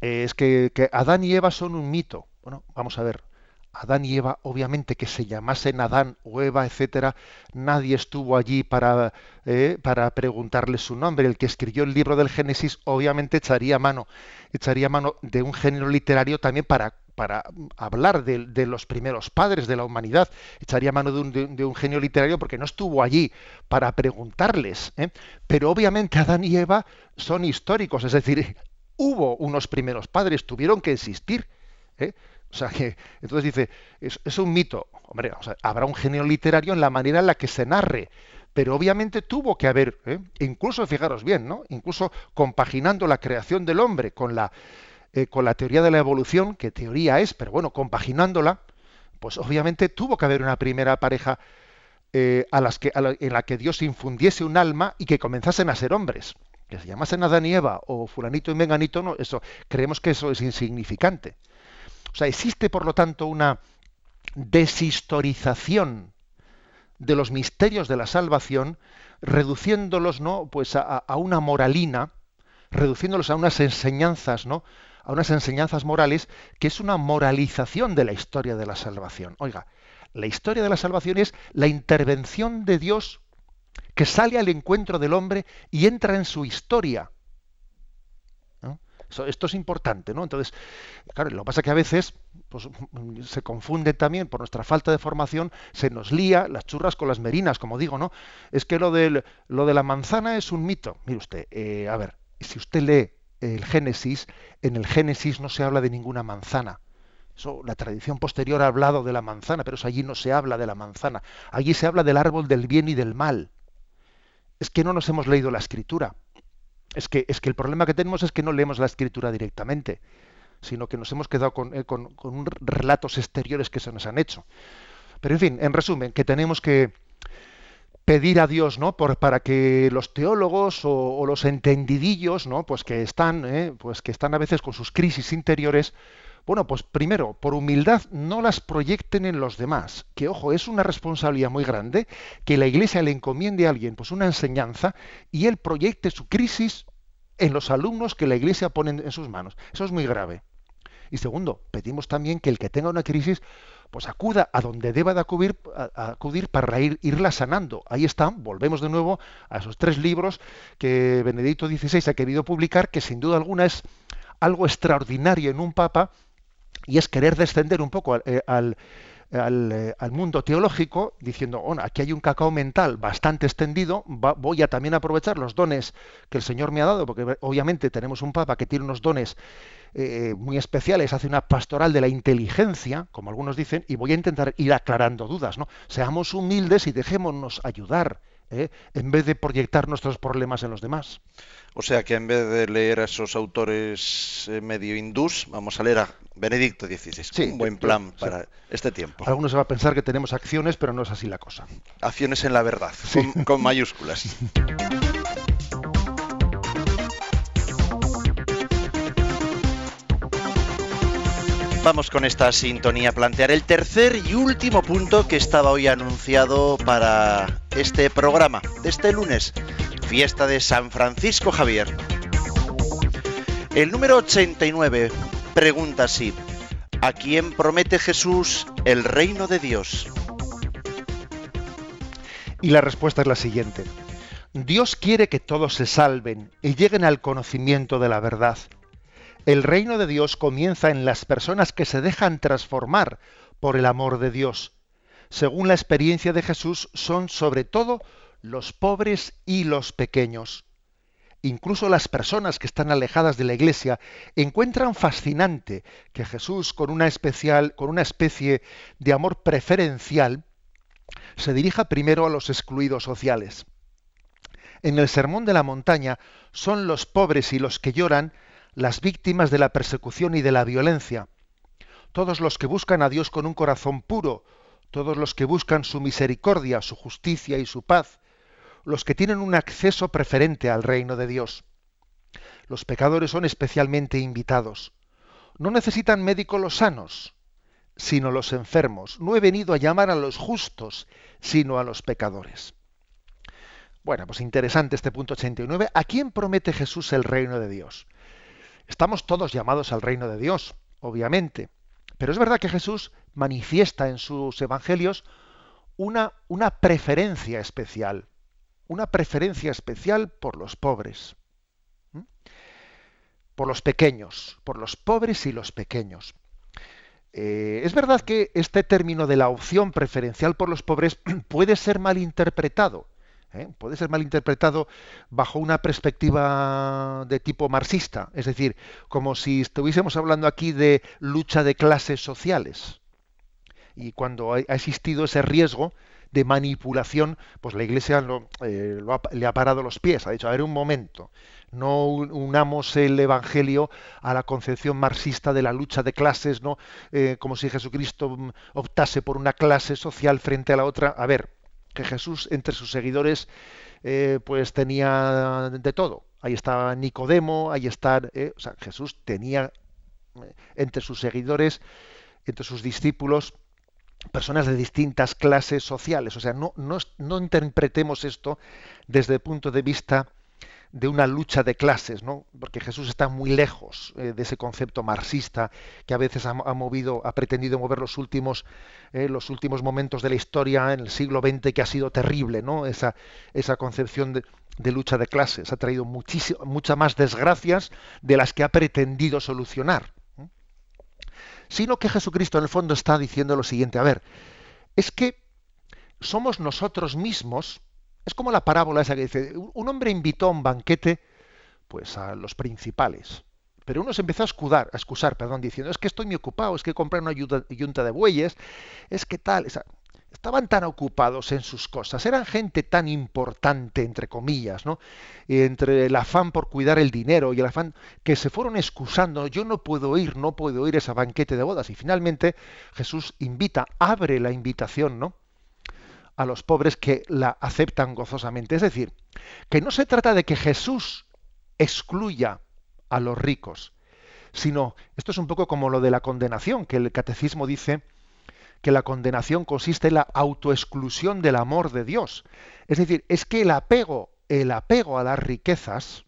eh, es que, Adán y Eva son un mito. Bueno, vamos a ver. Adán y Eva, obviamente que se llamasen Adán o Eva, etcétera, nadie estuvo allí para, eh, para preguntarle su nombre. El que escribió el libro del Génesis, obviamente echaría mano, echaría mano de un género literario también para para hablar de, los primeros padres de la humanidad, echaría mano de un, genio literario porque no estuvo allí para preguntarles. ¿eh? Pero obviamente Adán y Eva son históricos, es decir, hubo unos primeros padres, tuvieron que existir. ¿eh? O sea que, entonces dice, es, un mito. Hombre, habrá un genio literario en la manera en la que se narre, pero obviamente tuvo que haber, ¿eh? incluso fijaros bien, ¿no? Incluso compaginando la creación del hombre con la eh, con la teoría de la evolución, que teoría es, pero bueno, compaginándola, pues obviamente tuvo que haber una primera pareja eh, a las que, en la que Dios infundiese un alma y que comenzasen a ser hombres. Que se llamasen Adán y Eva o fulanito y menganito, no, eso, creemos que eso es insignificante. O sea, existe por lo tanto una deshistorización de los misterios de la salvación, reduciéndolos ¿no? pues a, a, una moralina, reduciéndolos a unas enseñanzas ¿no? A unas enseñanzas morales que es una moralización de la historia de la salvación. Oiga, la historia de la salvación es la intervención de Dios que sale al encuentro del hombre y entra en su historia. esto es importante, ¿no? Entonces, claro, lo que pasa es que a veces pues, se confunde también por nuestra falta de formación, se nos lía las churras con las merinas, como digo, ¿no? Es que lo, del, lo de la manzana es un mito. Mire usted, eh, a ver, si usted lee el Génesis, en el Génesis no se habla de ninguna manzana. La tradición posterior ha hablado de la manzana, pero allí no se habla de la manzana. Allí se habla del árbol del bien y del mal. Es que no nos hemos leído la escritura. Es que, es que el problema que tenemos es que no leemos la escritura directamente, sino que nos hemos quedado con, eh, con, con relatos exteriores que se nos han hecho. Pero en fin, en resumen, que tenemos que, pedir a Dios, ¿no? Por, para que los teólogos o, los entendidillos, ¿no? Pues que están, ¿eh? pues que están a veces con sus crisis interiores, bueno, pues primero, por humildad, no las proyecten en los demás. Que ojo, es una responsabilidad muy grande que la Iglesia le encomiende a alguien, pues una enseñanza, y él proyecte su crisis en los alumnos que la Iglesia pone en sus manos. Eso es muy grave. Y segundo, pedimos también que el que tenga una crisis, pues acuda a donde deba de acudir, acudir para ir, irla sanando. Ahí están, volvemos de nuevo a esos tres libros que Benedicto XVI ha querido publicar, que sin duda alguna es algo extraordinario en un papa, y es querer descender un poco al, eh, eh, mundo teológico diciendo, bueno, aquí hay un cacao mental bastante extendido, voy a también aprovechar los dones que el Señor me ha dado, porque obviamente tenemos un Papa que tiene unos dones eh, muy especiales, hace una pastoral de la inteligencia, como algunos dicen, y voy a intentar ir aclarando dudas, ¿no? Seamos humildes y dejémonos ayudar, ¿eh? en vez de proyectar nuestros problemas en los demás. O sea que en vez de leer a esos autores eh, medio hindús, vamos a leer a Benedicto XVI. Sí, un buen plan para este tiempo. Algunos se va a pensar que tenemos acciones, pero no es así la cosa. Acciones en la verdad, con mayúsculas. Vamos con esta sintonía a plantear el tercer y último punto que estaba hoy anunciado para este programa este lunes, fiesta de San Francisco Javier. El número 89 pregunta así, ¿a quién promete Jesús el reino de Dios? Y la respuesta es la siguiente. Dios quiere que todos se salven y lleguen al conocimiento de la verdad El reino de Dios comienza en las personas que se dejan transformar por el amor de Dios. Según la experiencia de Jesús, son sobre todo los pobres y los pequeños. Incluso las personas que están alejadas de la iglesia encuentran fascinante que Jesús, con una, especial, con una especie de amor preferencial, se dirija primero a los excluidos sociales. En el Sermón de la Montaña son los pobres y los que lloran las víctimas de la persecución y de la violencia. Todos los que buscan a Dios con un corazón puro, todos los que buscan su misericordia, su justicia y su paz, los que tienen un acceso preferente al reino de Dios. Los pecadores son especialmente invitados. No necesitan médicos los sanos, sino los enfermos. No he venido a llamar a los justos, sino a los pecadores. Bueno, pues interesante este punto 89. ¿A quién promete Jesús el reino de Dios? Estamos todos llamados al reino de Dios, obviamente. Pero es verdad que Jesús manifiesta en sus evangelios una, una preferencia especial una preferencia especial por los pobres, por los pequeños, por los pobres y los pequeños. Eh, es verdad que este término de la opción preferencial por los pobres puede ser malinterpretado. ¿Eh? Puede ser malinterpretado bajo una perspectiva de tipo marxista, es decir, como si estuviésemos hablando aquí de lucha de clases sociales. Y cuando ha existido ese riesgo de manipulación, pues la Iglesia eh, le ha parado los pies, ha dicho, a ver un momento, no unamos el Evangelio a la concepción marxista de la lucha de clases, ¿no? Eh, como si Jesucristo mm, optase por una clase social frente a la otra. A ver, que Jesús entre sus seguidores eh, pues tenía de todo. Ahí está Nicodemo, ahí está, o sea, Jesús tenía entre sus seguidores, entre sus discípulos, personas de distintas clases sociales. O sea, no, no, interpretemos esto desde el punto de vista de una lucha de clases, ¿no? Porque Jesús está muy lejos eh, de ese concepto marxista que a veces ha, movido, ha pretendido mover los últimos, eh, los últimos momentos de la historia en el siglo XX que ha sido terrible, ¿no? Esa, esa concepción de, lucha de clases ha traído muchas más desgracias de las que ha pretendido solucionar sino que Jesucristo en el fondo está diciendo lo siguiente, a ver, es que somos nosotros mismos, es como la parábola esa que dice, un hombre invitó a un banquete pues a los principales, pero uno se empezó a escudar, a excusar, perdón, diciendo, es que estoy muy ocupado, es que compré una yunta de bueyes, es que tal, estaban tan ocupados en sus cosas, eran gente tan importante, entre comillas, ¿no? Entre el afán por cuidar el dinero y el afán que se fueron excusando, yo no puedo ir, no puedo ir a ese banquete de bodas. Y finalmente Jesús invita, abre la invitación, ¿no? A los pobres que la aceptan gozosamente. Es decir, que no se trata de que Jesús excluya a los ricos, sino, esto es un poco como lo de la condenación, que el catecismo dice, que la condenación consiste en la autoexclusión del amor de Dios. Es decir, es que el apego, el apego a las riquezas,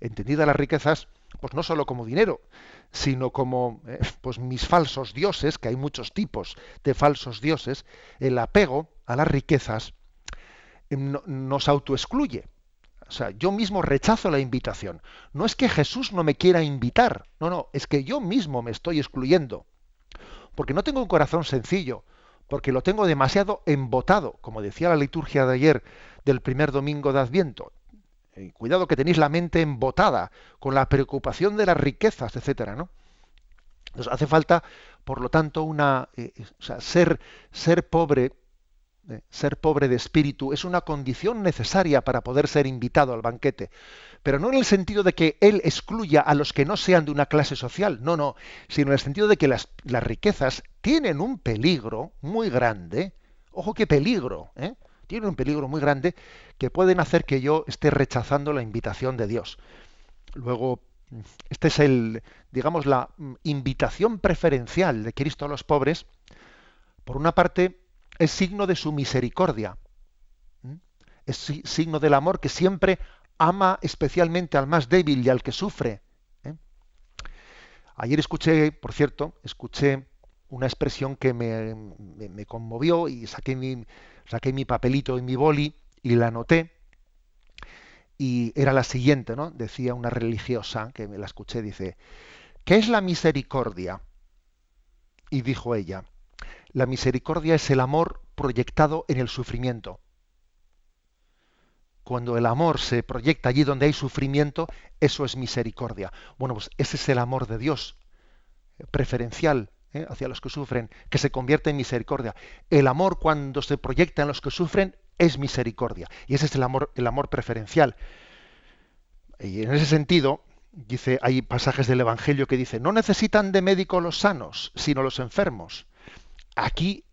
entendida las riquezas, pues no solo como dinero, sino como eh, pues mis falsos dioses, que hay muchos tipos de falsos dioses, el apego a las riquezas em, nos autoexcluye. O sea, yo mismo rechazo la invitación. No es que Jesús no me quiera invitar, no, no, es que yo mismo me estoy excluyendo porque no tengo un corazón sencillo, porque lo tengo demasiado embotado, como decía la liturgia de ayer del primer domingo de Adviento. Eh, cuidado que tenéis la mente embotada con la preocupación de las riquezas, etcétera, ¿no? Entonces hace falta, por lo tanto, una, eh, sea, ser, ser pobre, eh, ser pobre de espíritu es una condición necesaria para poder ser invitado al banquete pero no en el sentido de que él excluya a los que no sean de una clase social, no, no, sino en el sentido de que las, riquezas tienen un peligro muy grande, ojo qué peligro, ¿eh? tienen un peligro muy grande que pueden hacer que yo esté rechazando la invitación de Dios. Luego, este es el, digamos, la invitación preferencial de Cristo a los pobres. Por una parte, es signo de su misericordia. Es signo del amor que siempre ama especialmente al más débil y al que sufre. ¿eh? Ayer escuché, por cierto, escuché una expresión que me, conmovió y saqué mi, saqué mi papelito y mi boli y la anoté. y era la siguiente, ¿no? Decía una religiosa, que me la escuché, dice, ¿qué es la misericordia? Y dijo ella, la misericordia es el amor proyectado en el sufrimiento. Cuando el amor se proyecta allí donde hay sufrimiento, eso es misericordia. Bueno, pues ese es el amor de Dios, preferencial ¿eh? hacia los que sufren, que se convierte en misericordia. El amor cuando se proyecta en los que sufren es misericordia. Y ese es el amor, el amor preferencial. Y en ese sentido, dice, hay pasajes del Evangelio que dicen, no necesitan de médico los sanos, sino los enfermos. Aquí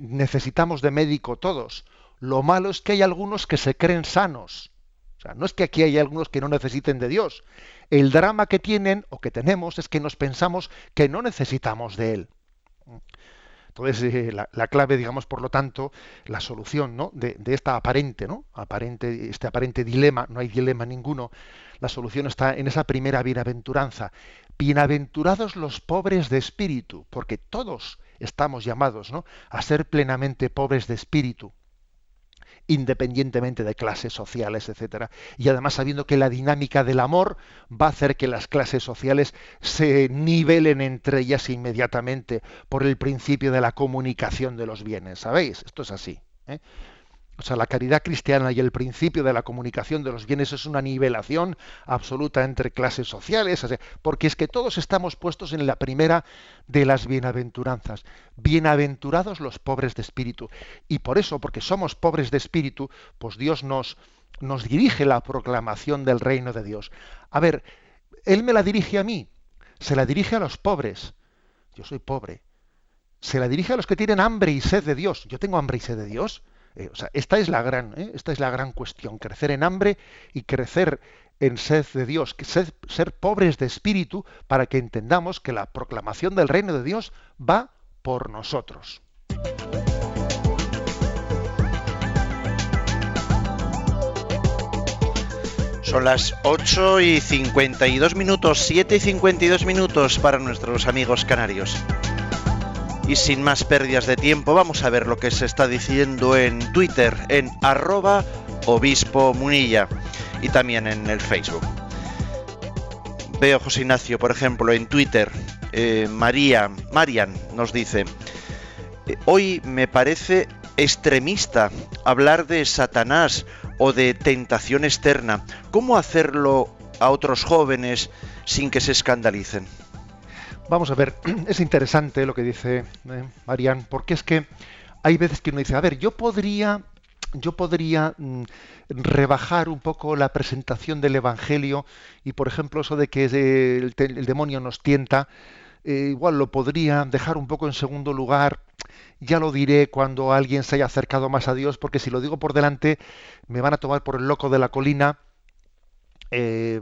necesitamos de médico todos. Lo malo es que hay algunos que se creen sanos. O sea, no es que aquí hay algunos que no necesiten de Dios. El drama que tienen o que tenemos es que nos pensamos que no necesitamos de Él. Entonces, eh, la, clave, digamos, por lo tanto, la solución ¿no? de, esta aparente, ¿no? aparente, este aparente dilema, no hay dilema ninguno, la solución está en esa primera bienaventuranza. Bienaventurados los pobres de espíritu, porque todos estamos llamados ¿no? a ser plenamente pobres de espíritu independientemente de clases sociales, etcétera, y además sabiendo que la dinámica del amor va a hacer que las clases sociales se nivelen entre ellas inmediatamente por el principio de la comunicación de los bienes, ¿sabéis? Esto es así. ¿eh? O sea, la caridad cristiana y el principio de la comunicación de los bienes es una nivelación absoluta entre clases sociales, porque es que todos estamos puestos en la primera de las bienaventuranzas. Bienaventurados los pobres de espíritu. Y por eso, porque somos pobres de espíritu, pues Dios nos, nos dirige la proclamación del reino de Dios. A ver, Él me la dirige a mí, se la dirige a los pobres. Yo soy pobre. Se la dirige a los que tienen hambre y sed de Dios. Yo tengo hambre y sed de Dios. Eh, esta es la gran, ¿eh? esta es la gran cuestión, crecer en hambre y crecer en sed de Dios, ser, ser pobres de espíritu para que entendamos que la proclamación del reino de Dios va por nosotros. Son las 8 y 52 minutos, 7 y 52 minutos para nuestros amigos canarios. Y sin más pérdidas de tiempo, vamos a ver lo que se está diciendo en Twitter, en arroba obispo munilla y también en el Facebook. Veo José Ignacio, por ejemplo, en Twitter, eh, María, Marian nos dice, eh, hoy me parece extremista hablar de Satanás o de tentación externa. ¿Cómo hacerlo a otros jóvenes sin que se escandalicen? Vamos a ver, es interesante lo que dice eh, Marian, porque es que hay veces que uno dice, a ver, yo podría, yo podría mm, rebajar un poco la presentación del Evangelio y, por ejemplo, eso de que el, demonio nos tienta, eh, igual lo podría dejar un poco en segundo lugar. Ya lo diré cuando alguien se haya acercado más a Dios, porque si lo digo por delante, me van a tomar por el loco de la colina. Eh,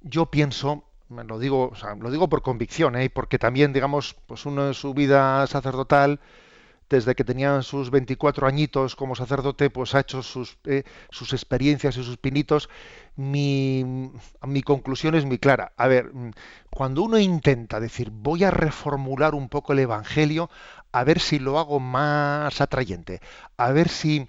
yo pienso lo digo, lo digo por convicción, ¿eh? porque también, digamos, pues uno en su vida sacerdotal, desde que tenía sus 24 añitos como sacerdote, pues ha hecho sus, eh, sus experiencias y sus pinitos. Mi, mi conclusión es muy clara. A ver, cuando uno intenta decir, voy a reformular un poco el Evangelio, a ver si lo hago más atrayente, a ver si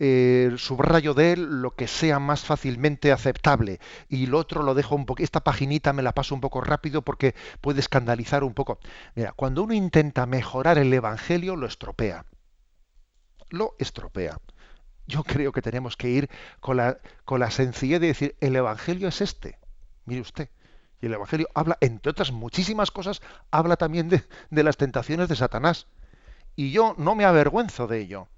eh, subrayo de él lo que sea más fácilmente aceptable y lo otro lo dejo un poco, esta paginita me la paso un poco rápido porque puede escandalizar un poco. Mira, cuando uno intenta mejorar el Evangelio, lo estropea. Lo estropea. Yo creo que tenemos que ir con la, con la sencillez de decir, el Evangelio es este. Mire usted. Y el Evangelio habla, entre otras muchísimas cosas, habla también de, de las tentaciones de Satanás. Y yo no me avergüenzo de ello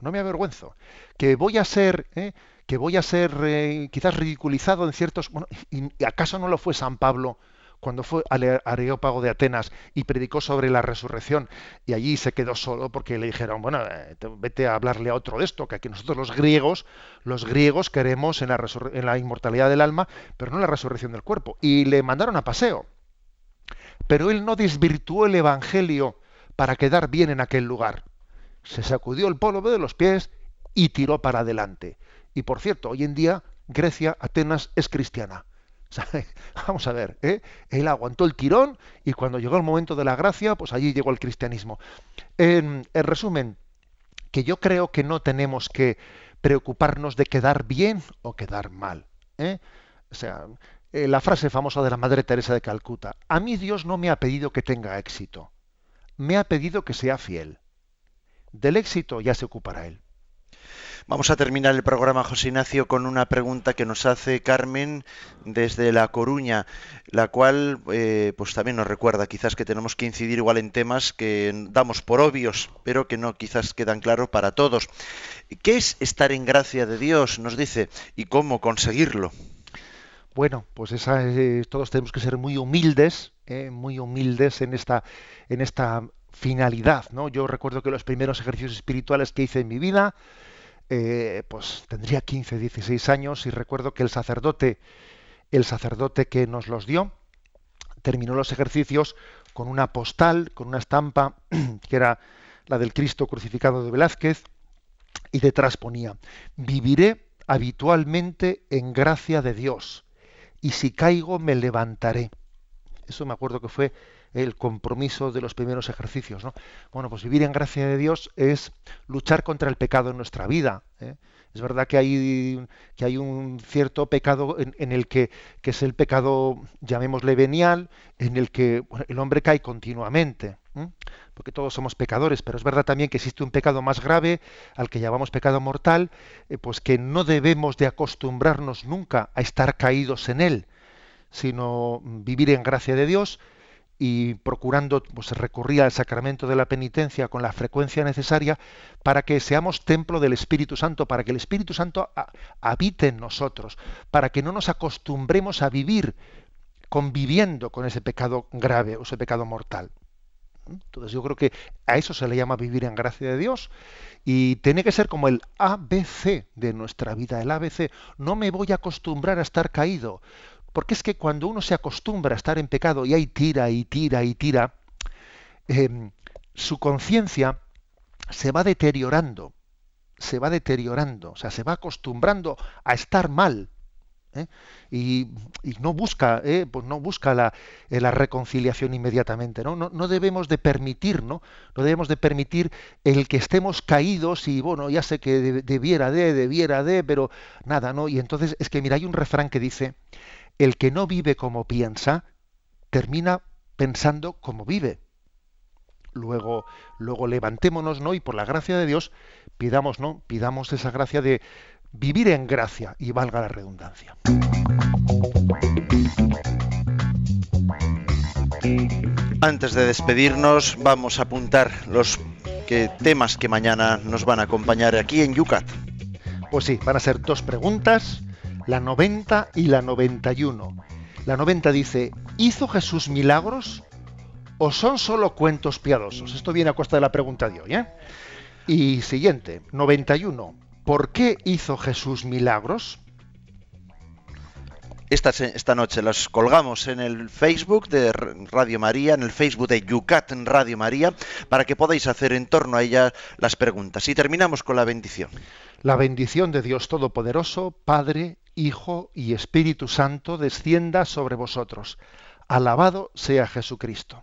no me avergüenzo, que voy a ser, ¿eh? que voy a ser eh, quizás ridiculizado en ciertos, bueno, y, acaso no lo fue San Pablo cuando fue al Areópago de Atenas y predicó sobre la resurrección y allí se quedó solo porque le dijeron, bueno, eh, vete a hablarle a otro de esto, que aquí nosotros los griegos, los griegos queremos en la, en la inmortalidad del alma, pero no en la resurrección del cuerpo. Y le mandaron a paseo. Pero él no desvirtuó el Evangelio para quedar bien en aquel lugar se sacudió el polvo de los pies y tiró para adelante. Y por cierto, hoy en día Grecia, Atenas, es cristiana. Vamos a ver, ¿eh? él aguantó el tirón y cuando llegó el momento de la gracia, pues allí llegó el cristianismo. En, en resumen, que yo creo que no tenemos que preocuparnos de quedar bien o quedar mal. ¿eh? O sea, eh, la frase famosa de la Madre Teresa de Calcuta, a mí Dios no me ha pedido que tenga éxito, me ha pedido que sea fiel. Del éxito ya se ocupará Él. Vamos a terminar el programa, José Ignacio, con una pregunta que nos hace Carmen desde La Coruña, la cual eh, pues también nos recuerda quizás que tenemos que incidir igual en temas que damos por obvios, pero que no quizás quedan claros para todos. ¿Qué es estar en gracia de Dios? Nos dice, y cómo conseguirlo. Bueno, pues esa, eh, todos tenemos que ser muy humildes, eh, muy humildes en esta, en esta finalidad, ¿no? Yo recuerdo que los primeros ejercicios espirituales que hice en mi vida, eh, pues tendría 15, 16 años y recuerdo que el sacerdote, el sacerdote que nos los dio, terminó los ejercicios con una postal, con una estampa que era la del Cristo crucificado de Velázquez y detrás ponía, viviré habitualmente en gracia de Dios y si caigo me levantaré. Eso me acuerdo que fue el compromiso de los primeros ejercicios. ¿no? Bueno, pues vivir en gracia de Dios es luchar contra el pecado en nuestra vida. ¿eh? Es verdad que hay, que hay un cierto pecado en, el que, que, es el pecado, llamémosle venial, en el que el hombre cae continuamente. Porque todos somos pecadores, pero es verdad también que existe un pecado más grave, al que llamamos pecado mortal, eh, pues que no debemos de acostumbrarnos nunca a estar caídos en él, sino vivir en gracia de Dios, y procurando pues, recurrir al sacramento de la penitencia con la frecuencia necesaria para que seamos templo del Espíritu Santo, para que el Espíritu Santo habite en nosotros, para que no nos acostumbremos a vivir conviviendo con ese pecado grave o ese pecado mortal. Entonces yo creo que a eso se le llama vivir en gracia de Dios y tiene que ser como el ABC de nuestra vida, el ABC. No me voy a acostumbrar a estar caído, porque es que cuando uno se acostumbra a estar en pecado y ahí tira y tira y tira, em, su conciencia se va deteriorando, se va deteriorando, o sea, se va acostumbrando a estar mal. ¿eh? Y, no busca, ¿eh? pues no busca la, eh, la, reconciliación inmediatamente. ¿no? ¿no? debemos de permitir, ¿no? No debemos de permitir el que estemos caídos y bueno, ya sé que debiera de, debiera de, pero nada, ¿no? Y entonces es que mira, hay un refrán que dice el que no vive como piensa, termina pensando como vive. Luego, luego levantémonos, ¿no? Y por la gracia de Dios, pidamos, ¿no? Pidamos esa gracia de vivir en gracia y valga la redundancia. Antes de despedirnos, vamos a apuntar los temas que mañana nos van a acompañar aquí en Yucat. Pues sí, van a ser dos preguntas la 90 y la 91. La 90 dice, ¿hizo Jesús milagros o son solo cuentos piadosos? Esto viene a costa de la pregunta de hoy. ¿eh? Y siguiente, 91. ¿Por qué hizo Jesús milagros? Esta, noche las colgamos en el Facebook de Radio María, en el Facebook de Yucat Radio María, para que podáis hacer en torno a ella las preguntas. Y terminamos con la bendición. La bendición de Dios Todopoderoso, Padre, Hijo y Espíritu Santo descienda sobre vosotros. Alabado sea Jesucristo.